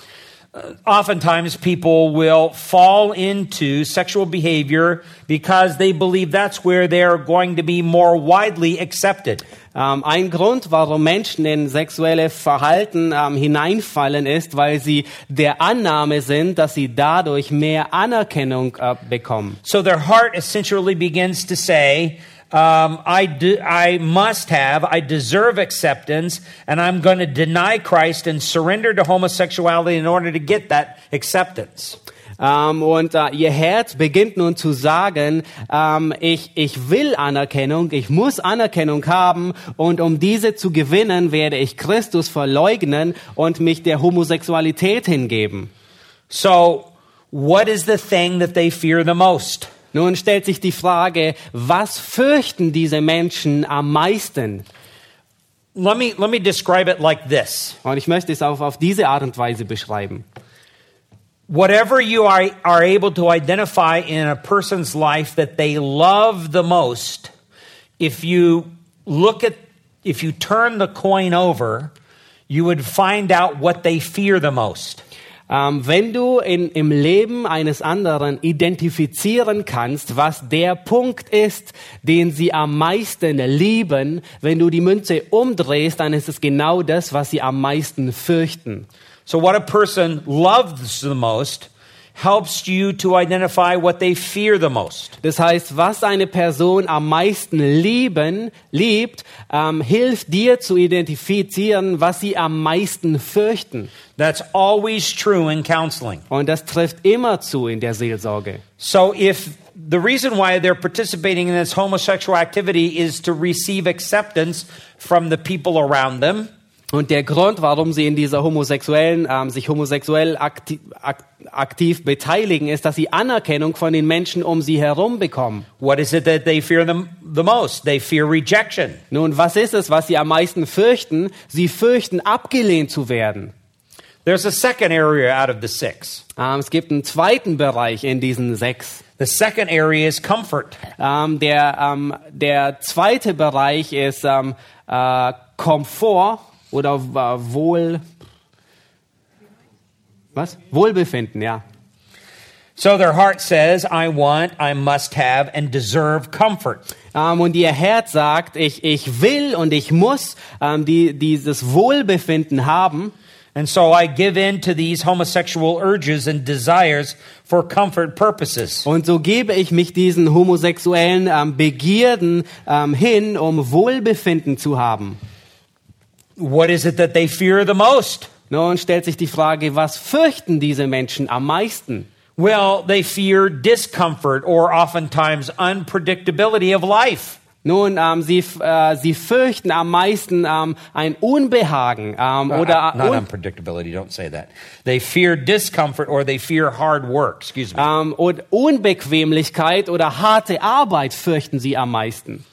[SPEAKER 1] Oftentimes, people will fall into sexual behavior because they believe that's where they're going to be more widely accepted.
[SPEAKER 2] Ähm, ein Grund, warum Menschen in sexuelle Verhalten ähm, hineinfallen, ist, weil sie der Annahme sind, dass sie dadurch mehr Anerkennung äh, bekommen.
[SPEAKER 1] So their heart essentially begins to say, um, I, do, I must have, I deserve acceptance, and I'm going to deny Christ and surrender to homosexuality in order to get that acceptance.
[SPEAKER 2] Ähm, und äh, ihr Herz beginnt nun zu sagen, ähm, ich, ich will Anerkennung, ich muss Anerkennung haben und um diese zu gewinnen, werde ich Christus verleugnen und mich der Homosexualität hingeben.
[SPEAKER 1] So, what is the thing that they fear the most?
[SPEAKER 2] Nun stellt sich die Frage, was fürchten diese Menschen am meisten?
[SPEAKER 1] Let me, let me describe it like this.
[SPEAKER 2] Und ich möchte es auch auf diese Art und Weise beschreiben.
[SPEAKER 1] Whatever you are, are able to identify in a person's life that they love the most, if you look at, if you turn the coin over, you would find out what they fear the most.
[SPEAKER 2] Ähm, wenn du in, im Leben eines anderen identifizieren kannst, was der Punkt ist, den sie am meisten lieben, wenn du die Münze umdrehst, dann ist es genau das, was sie am meisten fürchten.
[SPEAKER 1] So, what a person loves the most helps you to identify what they fear the most.
[SPEAKER 2] Das heißt, was eine Person am meisten lieben, liebt, ähm, hilft dir zu identifizieren, was sie am meisten fürchten.
[SPEAKER 1] That's always true in counseling.
[SPEAKER 2] Und das trifft immer zu in der Seelsorge.
[SPEAKER 1] So, if the reason why they're participating in this homosexual activity is to receive acceptance from the people around them,
[SPEAKER 2] Und der Grund, warum sie in dieser homosexuellen, ähm, sich homosexuell aktiv, ak aktiv beteiligen, ist, dass sie Anerkennung von den Menschen um sie herum bekommen.
[SPEAKER 1] What is it that they fear the, the most? They fear rejection.
[SPEAKER 2] Nun, was ist es, was sie am meisten fürchten? Sie fürchten, abgelehnt zu werden.
[SPEAKER 1] There's a second area out of the six.
[SPEAKER 2] Ähm, es gibt einen zweiten Bereich in diesen sechs.
[SPEAKER 1] The second area is comfort.
[SPEAKER 2] Ähm, der, ähm, der zweite Bereich ist ähm, äh, Komfort oder Wohl. Was? Wohlbefinden, ja.
[SPEAKER 1] So their heart says, I want, I must have, and deserve comfort.
[SPEAKER 2] Ähm, und ihr Herz sagt, ich, ich will und ich muss ähm, die, dieses Wohlbefinden haben.
[SPEAKER 1] And so I give in to these homosexual urges and desires for comfort purposes.
[SPEAKER 2] Und so gebe ich mich diesen homosexuellen ähm, Begierden ähm, hin, um Wohlbefinden zu haben.
[SPEAKER 1] What is it that they fear the most?
[SPEAKER 2] Nun stellt sich die Frage, was fürchten diese Menschen am meisten?
[SPEAKER 1] Well, they fear discomfort or oftentimes unpredictability of life.
[SPEAKER 2] Nun, ähm, sie, äh, sie fürchten am meisten ähm, ein Unbehagen ähm, oder
[SPEAKER 1] not
[SPEAKER 2] un
[SPEAKER 1] unpredictability, don't say that. They fear discomfort or they fear hard work, excuse me.
[SPEAKER 2] ähm, und Unbequemlichkeit oder harte Arbeit fürchten sie am meisten.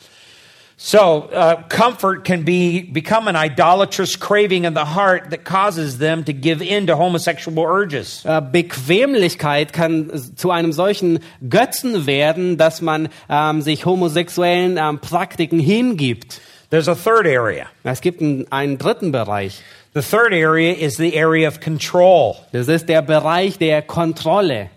[SPEAKER 1] So, uh, comfort can be become an idolatrous craving in the heart that causes them to give in to homosexual urges.
[SPEAKER 2] Äh, Bequemlichkeit kann zu einem solchen Götzen werden, dass man ähm, sich homosexuellen ähm, Praktiken hingibt.
[SPEAKER 1] There's a third area.
[SPEAKER 2] Es gibt einen, einen dritten Bereich.
[SPEAKER 1] The third area is the area of control.
[SPEAKER 2] Das ist der Bereich der Kontrolle.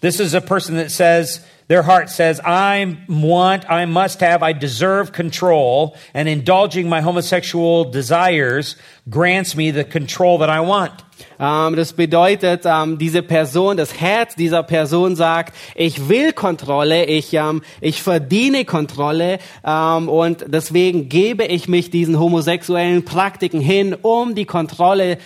[SPEAKER 1] This is a person that says, their heart says, I want, I must have, I deserve control, and indulging my homosexual desires grants me the control that I want.
[SPEAKER 2] Ähm, das bedeutet, ähm, diese Person, das Herz dieser Person sagt, ich will Kontrolle, ich, ähm, ich verdiene Kontrolle und deswegen gebe ich mich diesen homosexuellen Praktiken hin, um die Kontrolle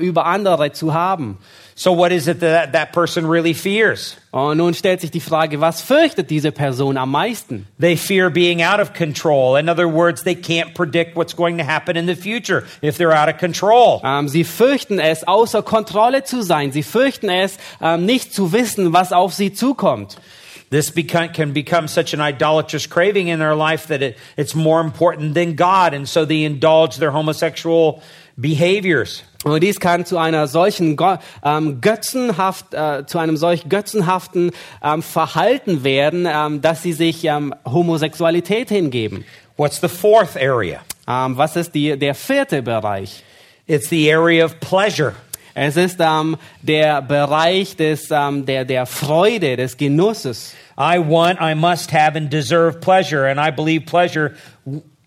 [SPEAKER 2] über andere zu haben.
[SPEAKER 1] So, what is it that that person really fears?
[SPEAKER 2] Und nun stellt sich die Frage, was fürchtet diese Person am meisten?
[SPEAKER 1] They fear being out of control. In other words, they can't predict what's going to happen in the future if they're out of control.
[SPEAKER 2] Ähm, sie fürchten es, außer Kontrolle zu sein. Sie fürchten es, ähm, nicht zu wissen, was auf sie zukommt.
[SPEAKER 1] This become, can become such an idolatrous craving in their life that it, it's more important than God, and so they indulge their homosexual behaviors.
[SPEAKER 2] Und dies kann zu einer solchen ähm, götzenhaft, äh, zu einem solch götzenhaften ähm, Verhalten werden, ähm, dass sie sich ähm, Homosexualität hingeben.
[SPEAKER 1] What's the fourth area?
[SPEAKER 2] Ähm, was ist die, der vierte Bereich?
[SPEAKER 1] It's the area of pleasure.
[SPEAKER 2] Es ist ähm, der Bereich des, ähm, der, der Freude, des Genusses.
[SPEAKER 1] I want, I must have, and deserve pleasure, and I believe pleasure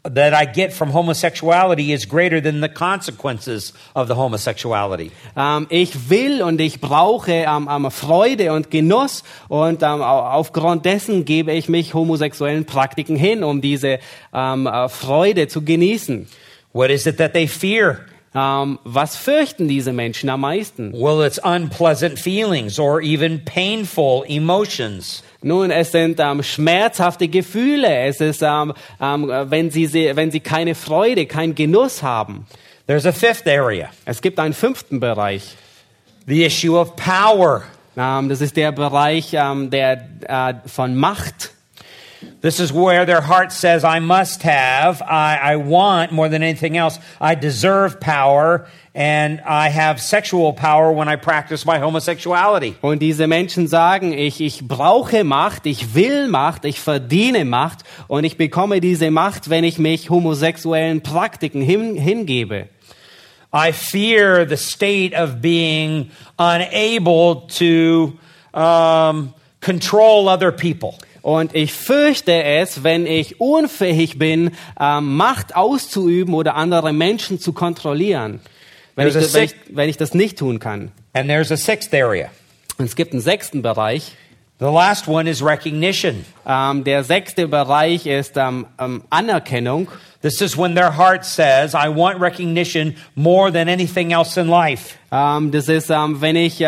[SPEAKER 1] that I get from homosexuality is greater than the consequences of the homosexuality.
[SPEAKER 2] Ähm, ich will und ich brauche ähm, Freude und Genuss und au- aufgrund dessen gebe ich mich homosexuellen Praktiken hin, um diese äh, Freude zu genießen.
[SPEAKER 1] What is it that they fear?
[SPEAKER 2] Ähm, was fürchten diese Menschen am meisten?
[SPEAKER 1] Well, it's unpleasant feelings or even painful emotions.
[SPEAKER 2] Nun, es sind ähm, schmerzhafte Gefühle. Es ist, ähm, ähm, wenn, sie, sie, wenn sie keine Freude, keinen Genuss haben.
[SPEAKER 1] There's a fifth area
[SPEAKER 2] Es gibt einen fünften Bereich.
[SPEAKER 1] the issue of power.
[SPEAKER 2] Ähm, das ist der Bereich ähm, der, äh, von Macht.
[SPEAKER 1] This is where their heart says, I must have, I, I want more than anything else, I deserve power, and I have sexual power when I practice my homosexuality.
[SPEAKER 2] Und diese Menschen sagen, ich, ich brauche Macht, ich will Macht, ich verdiene Macht und ich bekomme diese Macht, wenn ich mich homosexuellen Praktiken hin, hingebe.
[SPEAKER 1] I fear the state of being unable to um, control other people.
[SPEAKER 2] Und ich fürchte es, wenn ich unfähig bin, ähm, Macht auszuüben oder andere Menschen zu kontrollieren, wenn ich, das, wenn, ich, wenn ich das nicht tun kann.
[SPEAKER 1] And there's a sixth area.
[SPEAKER 2] Und es gibt einen sechsten Bereich.
[SPEAKER 1] The last one is recognition.
[SPEAKER 2] Ähm, der sechste Bereich ist ähm, ähm, Anerkennung.
[SPEAKER 1] This is when their heart says, I want recognition more than anything else in life.
[SPEAKER 2] Ähm, das ist, wenn ich,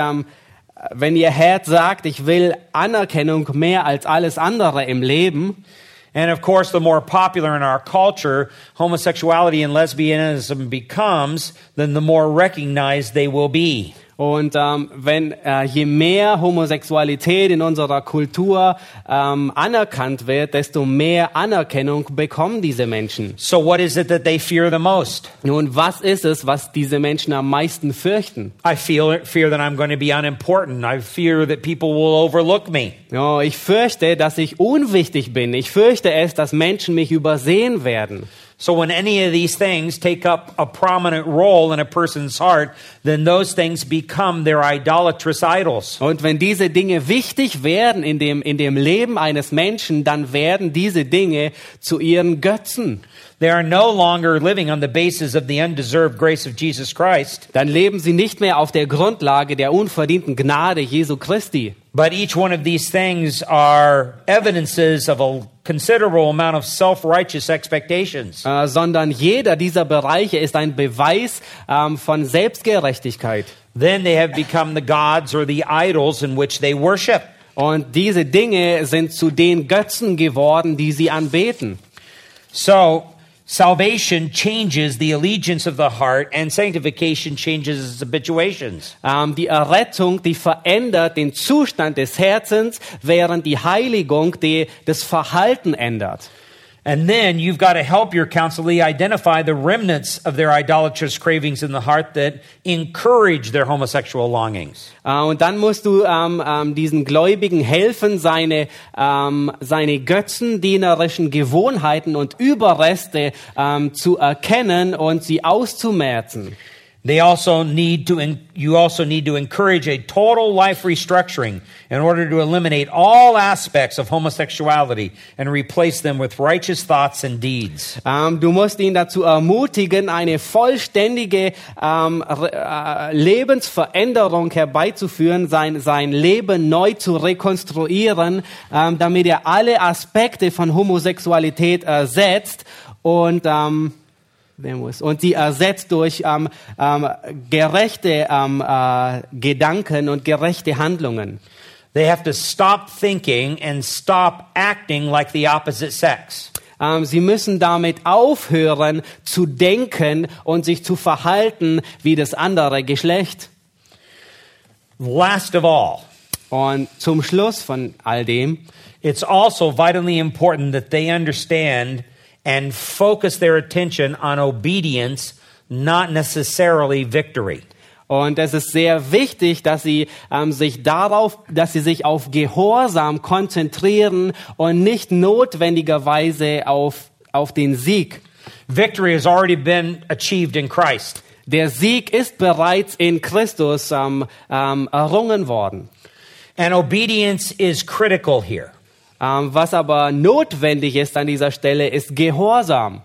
[SPEAKER 2] wenn ihr Herz sagt, ich will Anerkennung mehr als alles andere im Leben.
[SPEAKER 1] And of course, the more popular in our culture homosexuality and lesbianism becomes, then the more recognized they will be.
[SPEAKER 2] Und ähm, wenn äh, je mehr Homosexualität in unserer Kultur ähm, anerkannt wird, desto mehr Anerkennung bekommen diese Menschen.
[SPEAKER 1] So, what is it that they fear the most?
[SPEAKER 2] Nun, was ist es, was diese Menschen am meisten fürchten?
[SPEAKER 1] I feel, fear that I'm going to be unimportant. I fear that people will overlook me.
[SPEAKER 2] Ja, ich fürchte, dass ich unwichtig bin. Ich fürchte es, dass Menschen mich übersehen werden.
[SPEAKER 1] So, when any of these things take up a prominent role in a person's heart, then those things become their idolatrous idols.
[SPEAKER 2] Und wenn diese Dinge wichtig werden in dem, in dem Leben eines Menschen, dann werden diese Dinge zu ihren Götzen.
[SPEAKER 1] They are no longer living on the basis of the undeserved grace of Jesus Christ,
[SPEAKER 2] Dann leben sie nicht mehr auf der Grundlage der unverdienten Gnade Jesu Christi.
[SPEAKER 1] but each one of these things are evidences of a considerable amount of self righteous expectations.
[SPEAKER 2] Äh, sondern jeder dieser Bereiche ist ein Beweis ähm, von Selbstgerechtigkeit.
[SPEAKER 1] Then they have become the gods or the idols in which they worship.
[SPEAKER 2] Und diese Dinge sind zu den Götzen geworden, die sie anbeten.
[SPEAKER 1] So, salvation changes the allegiance of the heart, and sanctification changes its habituations.
[SPEAKER 2] Ähm, die Errettung, die verändert den Zustand des Herzens, während die Heiligung die, das Verhalten ändert.
[SPEAKER 1] And then you've got to help your counselee identify the remnants of their idolatrous cravings in the heart that encourage their homosexual longings.
[SPEAKER 2] Äh, und dann musst du ähm, ähm, diesen Gläubigen helfen, seine, ähm, seine götzendienerischen Gewohnheiten und Überreste ähm, zu erkennen und sie auszumerzen.
[SPEAKER 1] They also need to, you also need to encourage a total life restructuring in order to eliminate all aspects of homosexuality and replace them with righteous thoughts and deeds.
[SPEAKER 2] Ähm, du musst ihn dazu ermutigen, eine vollständige ähm, Re- äh, Lebensveränderung herbeizuführen, sein, sein Leben neu zu rekonstruieren, ähm, damit er alle Aspekte von Homosexualität ersetzt und ähm, wer muss und sie ersetzt durch ähm, ähm, gerechte ähm, äh, Gedanken und gerechte Handlungen.
[SPEAKER 1] They have to stop thinking and stop acting like the opposite sex.
[SPEAKER 2] Ähm, sie müssen damit aufhören zu denken und sich zu verhalten wie das andere Geschlecht.
[SPEAKER 1] Last of all,
[SPEAKER 2] Und zum Schluss von all dem,
[SPEAKER 1] it's also vitally important that they understand and focus their attention on obedience, not necessarily victory.
[SPEAKER 2] und es ist sehr wichtig, dass sie ähm, sich darauf, dass sie sich auf Gehorsam konzentrieren und nicht notwendigerweise auf, auf den Sieg.
[SPEAKER 1] Victory has already been achieved in Christ.
[SPEAKER 2] Der Sieg ist bereits in Christus ähm, ähm, errungen worden.
[SPEAKER 1] And obedience is critical here.
[SPEAKER 2] Ähm, was aber notwendig ist an dieser Stelle, ist Gehorsam.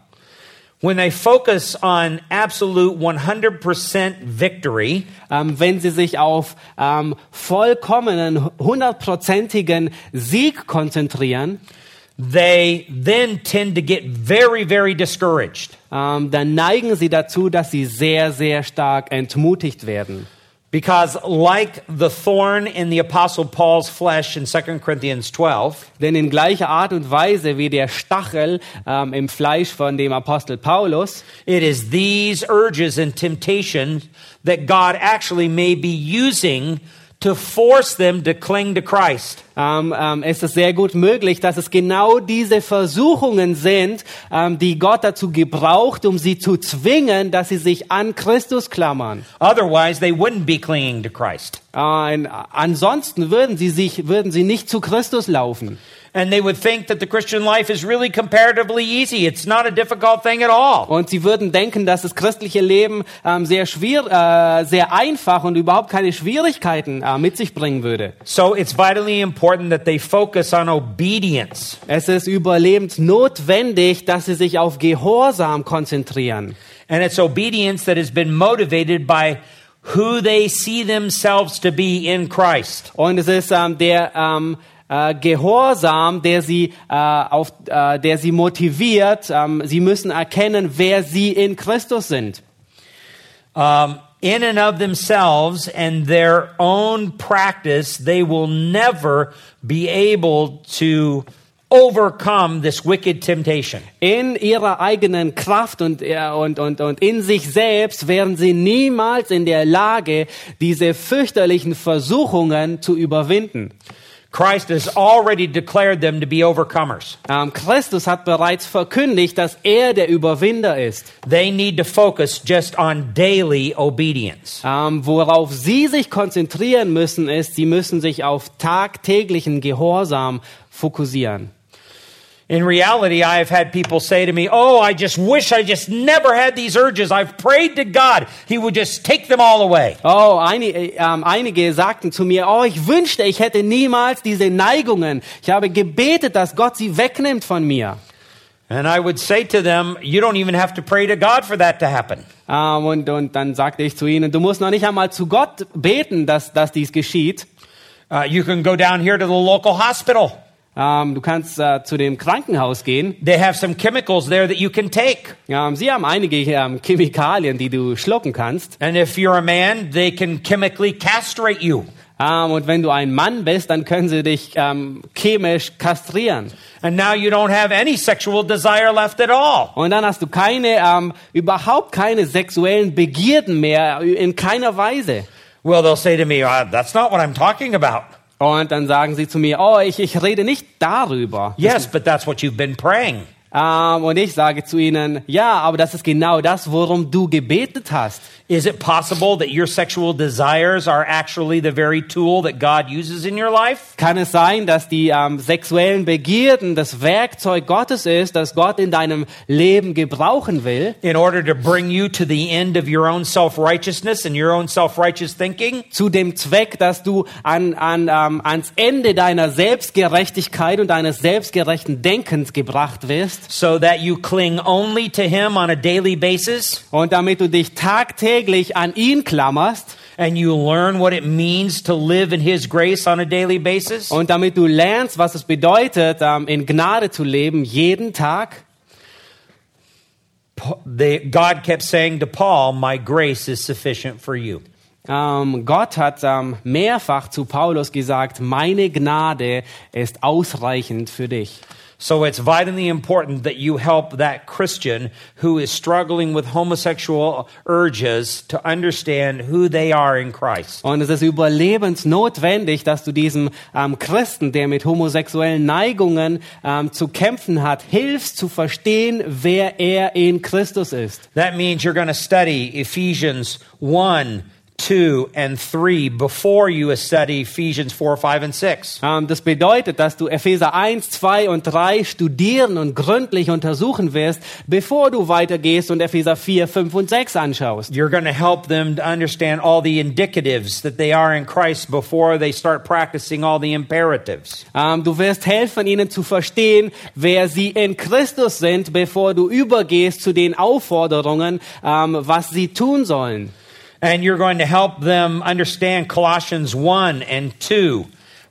[SPEAKER 1] When they focus on absolute 100% victory,
[SPEAKER 2] ähm, wenn sie sich auf ähm, vollkommenen, hundertprozentigen Sieg konzentrieren,
[SPEAKER 1] they then tend to get very, very discouraged.
[SPEAKER 2] ähm, dann neigen sie dazu, dass sie sehr, sehr stark entmutigt werden.
[SPEAKER 1] Because, like the thorn in the Apostle Paul's flesh in 2 Corinthians 12,
[SPEAKER 2] Denn in gleicher Art und Weise wie der Stachel ähm, im Fleisch von dem Apostel Paulus,
[SPEAKER 1] it is these urges and temptations that God actually may be using to force them to cling to Christ.
[SPEAKER 2] ähm, ähm, ist es sehr gut möglich, dass es genau diese Versuchungen sind, ähm, die Gott dazu gebraucht, um sie zu zwingen, dass sie sich an Christus klammern.
[SPEAKER 1] Otherwise, they wouldn't be clinging to Christ.
[SPEAKER 2] Äh, ansonsten würden sie sich, würden sie nicht zu Christus laufen.
[SPEAKER 1] And they would think that the Christian life is really comparatively easy. It's not a difficult thing at all.
[SPEAKER 2] Und sie würden denken, dass das christliche Leben ähm, sehr schwer, äh, sehr einfach und überhaupt keine Schwierigkeiten äh, mit sich bringen würde.
[SPEAKER 1] So it's vitally important that they focus on obedience.
[SPEAKER 2] Es ist überlebensnotwendig, dass sie sich auf Gehorsam konzentrieren.
[SPEAKER 1] And it's obedience that has been motivated by who they see themselves to be in Christ.
[SPEAKER 2] Und es ist ähm, der ähm, äh, Gehorsam, der sie, äh, auf, äh, der sie motiviert. Ähm, sie müssen erkennen, wer sie in Christus sind.
[SPEAKER 1] Um, in and of themselves and their own practice, they will never be able to overcome this wicked temptation.
[SPEAKER 2] In ihrer eigenen Kraft und, äh, und, und, und in sich selbst wären sie niemals in der Lage, diese fürchterlichen Versuchungen zu überwinden.
[SPEAKER 1] Christ has already declared them to be overcomers.
[SPEAKER 2] Ähm, Christus hat bereits verkündigt, dass er der Überwinder ist.
[SPEAKER 1] They need to focus just on daily obedience.
[SPEAKER 2] Ähm, worauf sie sich konzentrieren müssen, ist, sie müssen sich auf tagtäglichen Gehorsam fokussieren.
[SPEAKER 1] In reality, I have had people say to me, Oh, I just wish I just never had these urges. I've prayed to God. He would just take them all away.
[SPEAKER 2] Oh, einige, ähm, einige sagten zu mir, oh, ich wünschte, ich hätte niemals diese Neigungen. Ich habe gebetet, dass Gott sie wegnimmt von mir.
[SPEAKER 1] And I would say to them, You don't even have to pray to God for that to happen.
[SPEAKER 2] Ähm, und, und dann sagte ich zu ihnen, du musst noch nicht einmal zu Gott beten, dass, dass dies geschieht.
[SPEAKER 1] Uh, you can go down here to the local hospital.
[SPEAKER 2] Ähm, du kannst äh, zu dem Krankenhaus gehen.
[SPEAKER 1] They have some chemicals there that you can take.
[SPEAKER 2] Ähm, sie haben einige ähm, Chemikalien, die du schlucken kannst.
[SPEAKER 1] And if you're a man, they can chemically castrate you.
[SPEAKER 2] Ähm, und wenn du ein Mann bist, dann können sie dich ähm, chemisch kastrieren.
[SPEAKER 1] And now you don't have any sexual desire left at all.
[SPEAKER 2] Und dann hast du keine, ähm, überhaupt keine sexuellen Begierden mehr, in keiner Weise.
[SPEAKER 1] Well, they'll say to me, uh, That's not what I'm talking about.
[SPEAKER 2] Und dann sagen sie zu mir, oh, ich, ich rede nicht darüber.
[SPEAKER 1] Yes, but that's what you've been praying.
[SPEAKER 2] Ähm, und ich sage zu ihnen, ja, aber das ist genau das, worum du gebetet hast.
[SPEAKER 1] Is it possible that your sexual desires are actually the very tool that God uses in your life?
[SPEAKER 2] Kann es sein, dass die ähm, sexuellen Begierden das Werkzeug Gottes ist, das Gott in deinem Leben gebrauchen will,
[SPEAKER 1] In order to bring you to the end of your own self righteousness and your own self righteous thinking?
[SPEAKER 2] zu dem Zweck, dass du an, an, ähm, ans Ende deiner Selbstgerechtigkeit und deines selbstgerechten Denkens gebracht wirst
[SPEAKER 1] So that you cling only to Him on a daily basis
[SPEAKER 2] und damit du dich tagtäglich an ihn klammerst
[SPEAKER 1] and you learn what it means to live in His grace on a daily basis?
[SPEAKER 2] und damit du lernst, was es bedeutet, ähm, in Gnade zu leben, jeden Tag.
[SPEAKER 1] God kept saying to Paul, My grace is sufficient for you.
[SPEAKER 2] Ähm, Gott hat ähm, mehrfach zu Paulus gesagt, meine Gnade ist ausreichend für dich.
[SPEAKER 1] So it's vitally important that you help that Christian who is struggling with homosexual urges to understand who they are in Christ.
[SPEAKER 2] Und es ist überlebensnotwendig, dass du diesem ähm, Christen, der mit homosexuellen Neigungen ähm, zu kämpfen hat, hilfst zu verstehen, wer er in Christus ist.
[SPEAKER 1] That means you're going to study Ephesians 1, 2, and 3 before you study Ephesians 4, 5, and 6.
[SPEAKER 2] Ähm, das bedeutet, dass du Epheser 1, 2 und 3 studieren und gründlich untersuchen wirst, bevor du weitergehst und Epheser 4, 5 und 6 anschaust.
[SPEAKER 1] You're going to help them to understand all the indicatives that they are in Christ before they start practicing all the imperatives.
[SPEAKER 2] Ähm, du wirst helfen, ihnen zu verstehen, wer sie in Christus sind, bevor du übergehst zu den Aufforderungen, ähm, was sie tun sollen.
[SPEAKER 1] And you're going to help them understand Colossians 1 and 2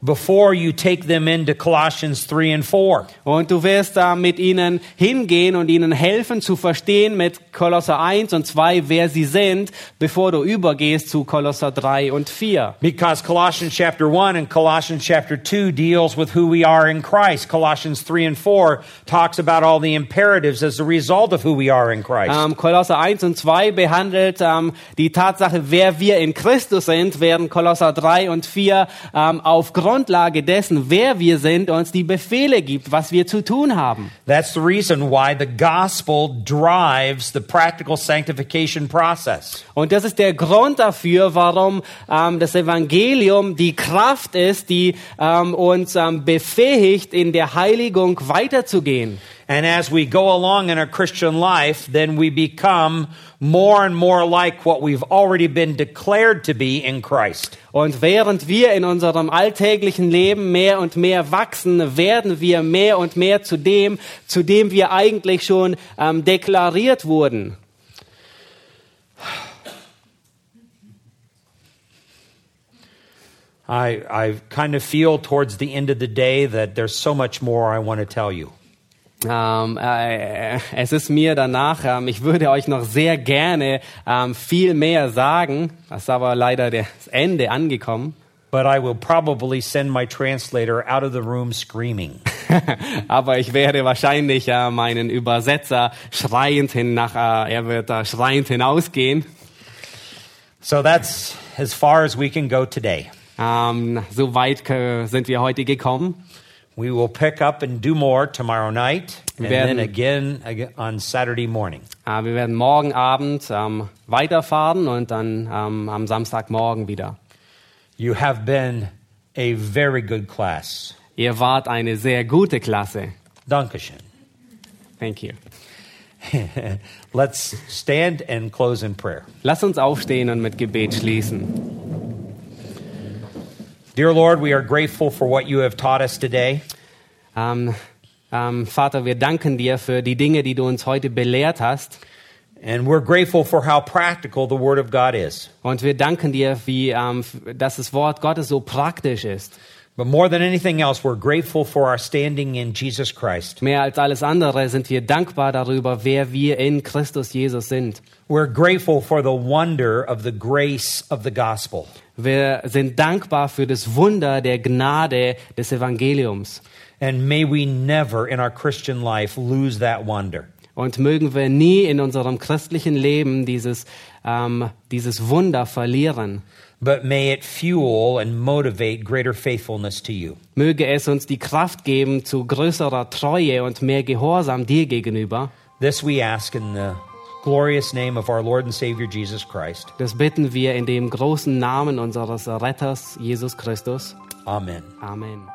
[SPEAKER 1] before you take them into Colossians 3 and 4.
[SPEAKER 2] Und du wirst da mit ihnen hingehen und ihnen helfen zu verstehen mit Kolosser 1 und 2, wer sie sind, bevor du übergehst zu Kolosser 3 und 4.
[SPEAKER 1] Because Colossians chapter 1 and Colossians chapter 2 deals with who we are in Christ. Colossians 3 and 4 talks about all the imperatives as a result of who we are in Christ.
[SPEAKER 2] Ähm, Kolosser 1 und 2 behandelt ähm, die Tatsache, wer wir in Christus sind, während Kolosser 3 und 4 ähm, auf Grundlage dessen, wer wir sind, uns die Befehle gibt, was wir zu tun haben.
[SPEAKER 1] That's the reason why the gospel drives the practical sanctification process.
[SPEAKER 2] Und das ist der Grund dafür, warum ähm, das Evangelium die Kraft ist, die ähm, uns ähm, befähigt, in der Heiligung weiterzugehen.
[SPEAKER 1] And as we go along in our Christian life, then we become more and more like what we've already been declared to be in Christ.
[SPEAKER 2] Und während wir in unserem alltäglichen Leben mehr und mehr wachsen, werden wir mehr und mehr zu dem, zu dem wir eigentlich schon ähm, deklariert wurden.
[SPEAKER 1] I, I kind of feel towards the end of the day that there's so much more I want to tell you.
[SPEAKER 2] Ähm, äh, es ist mir danach, ähm, ich würde euch noch sehr gerne ähm, viel mehr sagen, das ist aber leider das Ende angekommen.
[SPEAKER 1] but I will probably send my translator out of the room screaming.
[SPEAKER 2] Aber ich werde wahrscheinlich äh, meinen Übersetzer schreiend hin nach, äh, er wird äh, schreiend hinausgehen.
[SPEAKER 1] So that's as far as we can go today.
[SPEAKER 2] Ähm, so weit äh, sind wir heute gekommen.
[SPEAKER 1] We will pick up and do more tomorrow night and
[SPEAKER 2] werden-
[SPEAKER 1] then again ag- on Saturday morning.
[SPEAKER 2] Äh, wir werden morgen Abend ähm, weiterfahren und dann ähm, am Samstagmorgen wieder.
[SPEAKER 1] You have been a very good class.
[SPEAKER 2] Ihr wart eine sehr gute Klasse.
[SPEAKER 1] Dankeschön.
[SPEAKER 2] Thank you.
[SPEAKER 1] Let's stand and close in prayer.
[SPEAKER 2] Lass uns aufstehen und mit Gebet schließen.
[SPEAKER 1] Dear Lord, we are grateful for what you have taught us today.
[SPEAKER 2] Ähm, ähm, Vater, wir danken dir für die Dinge, die du uns heute belehrt hast.
[SPEAKER 1] And we're grateful for how practical the Word of God is.
[SPEAKER 2] Und wir danken dir, wie, ähm, dass das Wort Gottes so praktisch ist.
[SPEAKER 1] But more than anything else, we're grateful for our standing in Jesus Christ.
[SPEAKER 2] Mehr als alles andere sind wir dankbar darüber, wer wir in Christus Jesus sind.
[SPEAKER 1] We're grateful for the wonder of the grace of the gospel.
[SPEAKER 2] Wir sind dankbar für das Wunder der Gnade des Evangeliums.
[SPEAKER 1] And may we never in our Christian life lose that wonder.
[SPEAKER 2] Und mögen wir nie in unserem christlichen Leben dieses, ähm, dieses Wunder verlieren.
[SPEAKER 1] But may it fuel and motivate greater faithfulness to you.
[SPEAKER 2] Möge es uns die Kraft geben zu größerer Treue und mehr Gehorsam dir gegenüber.
[SPEAKER 1] This we ask in the glorious name of our Lord and Savior Jesus Christ.
[SPEAKER 2] Das bitten wir in dem großen Namen unseres Retters Jesus Christus.
[SPEAKER 1] Amen.
[SPEAKER 2] Amen.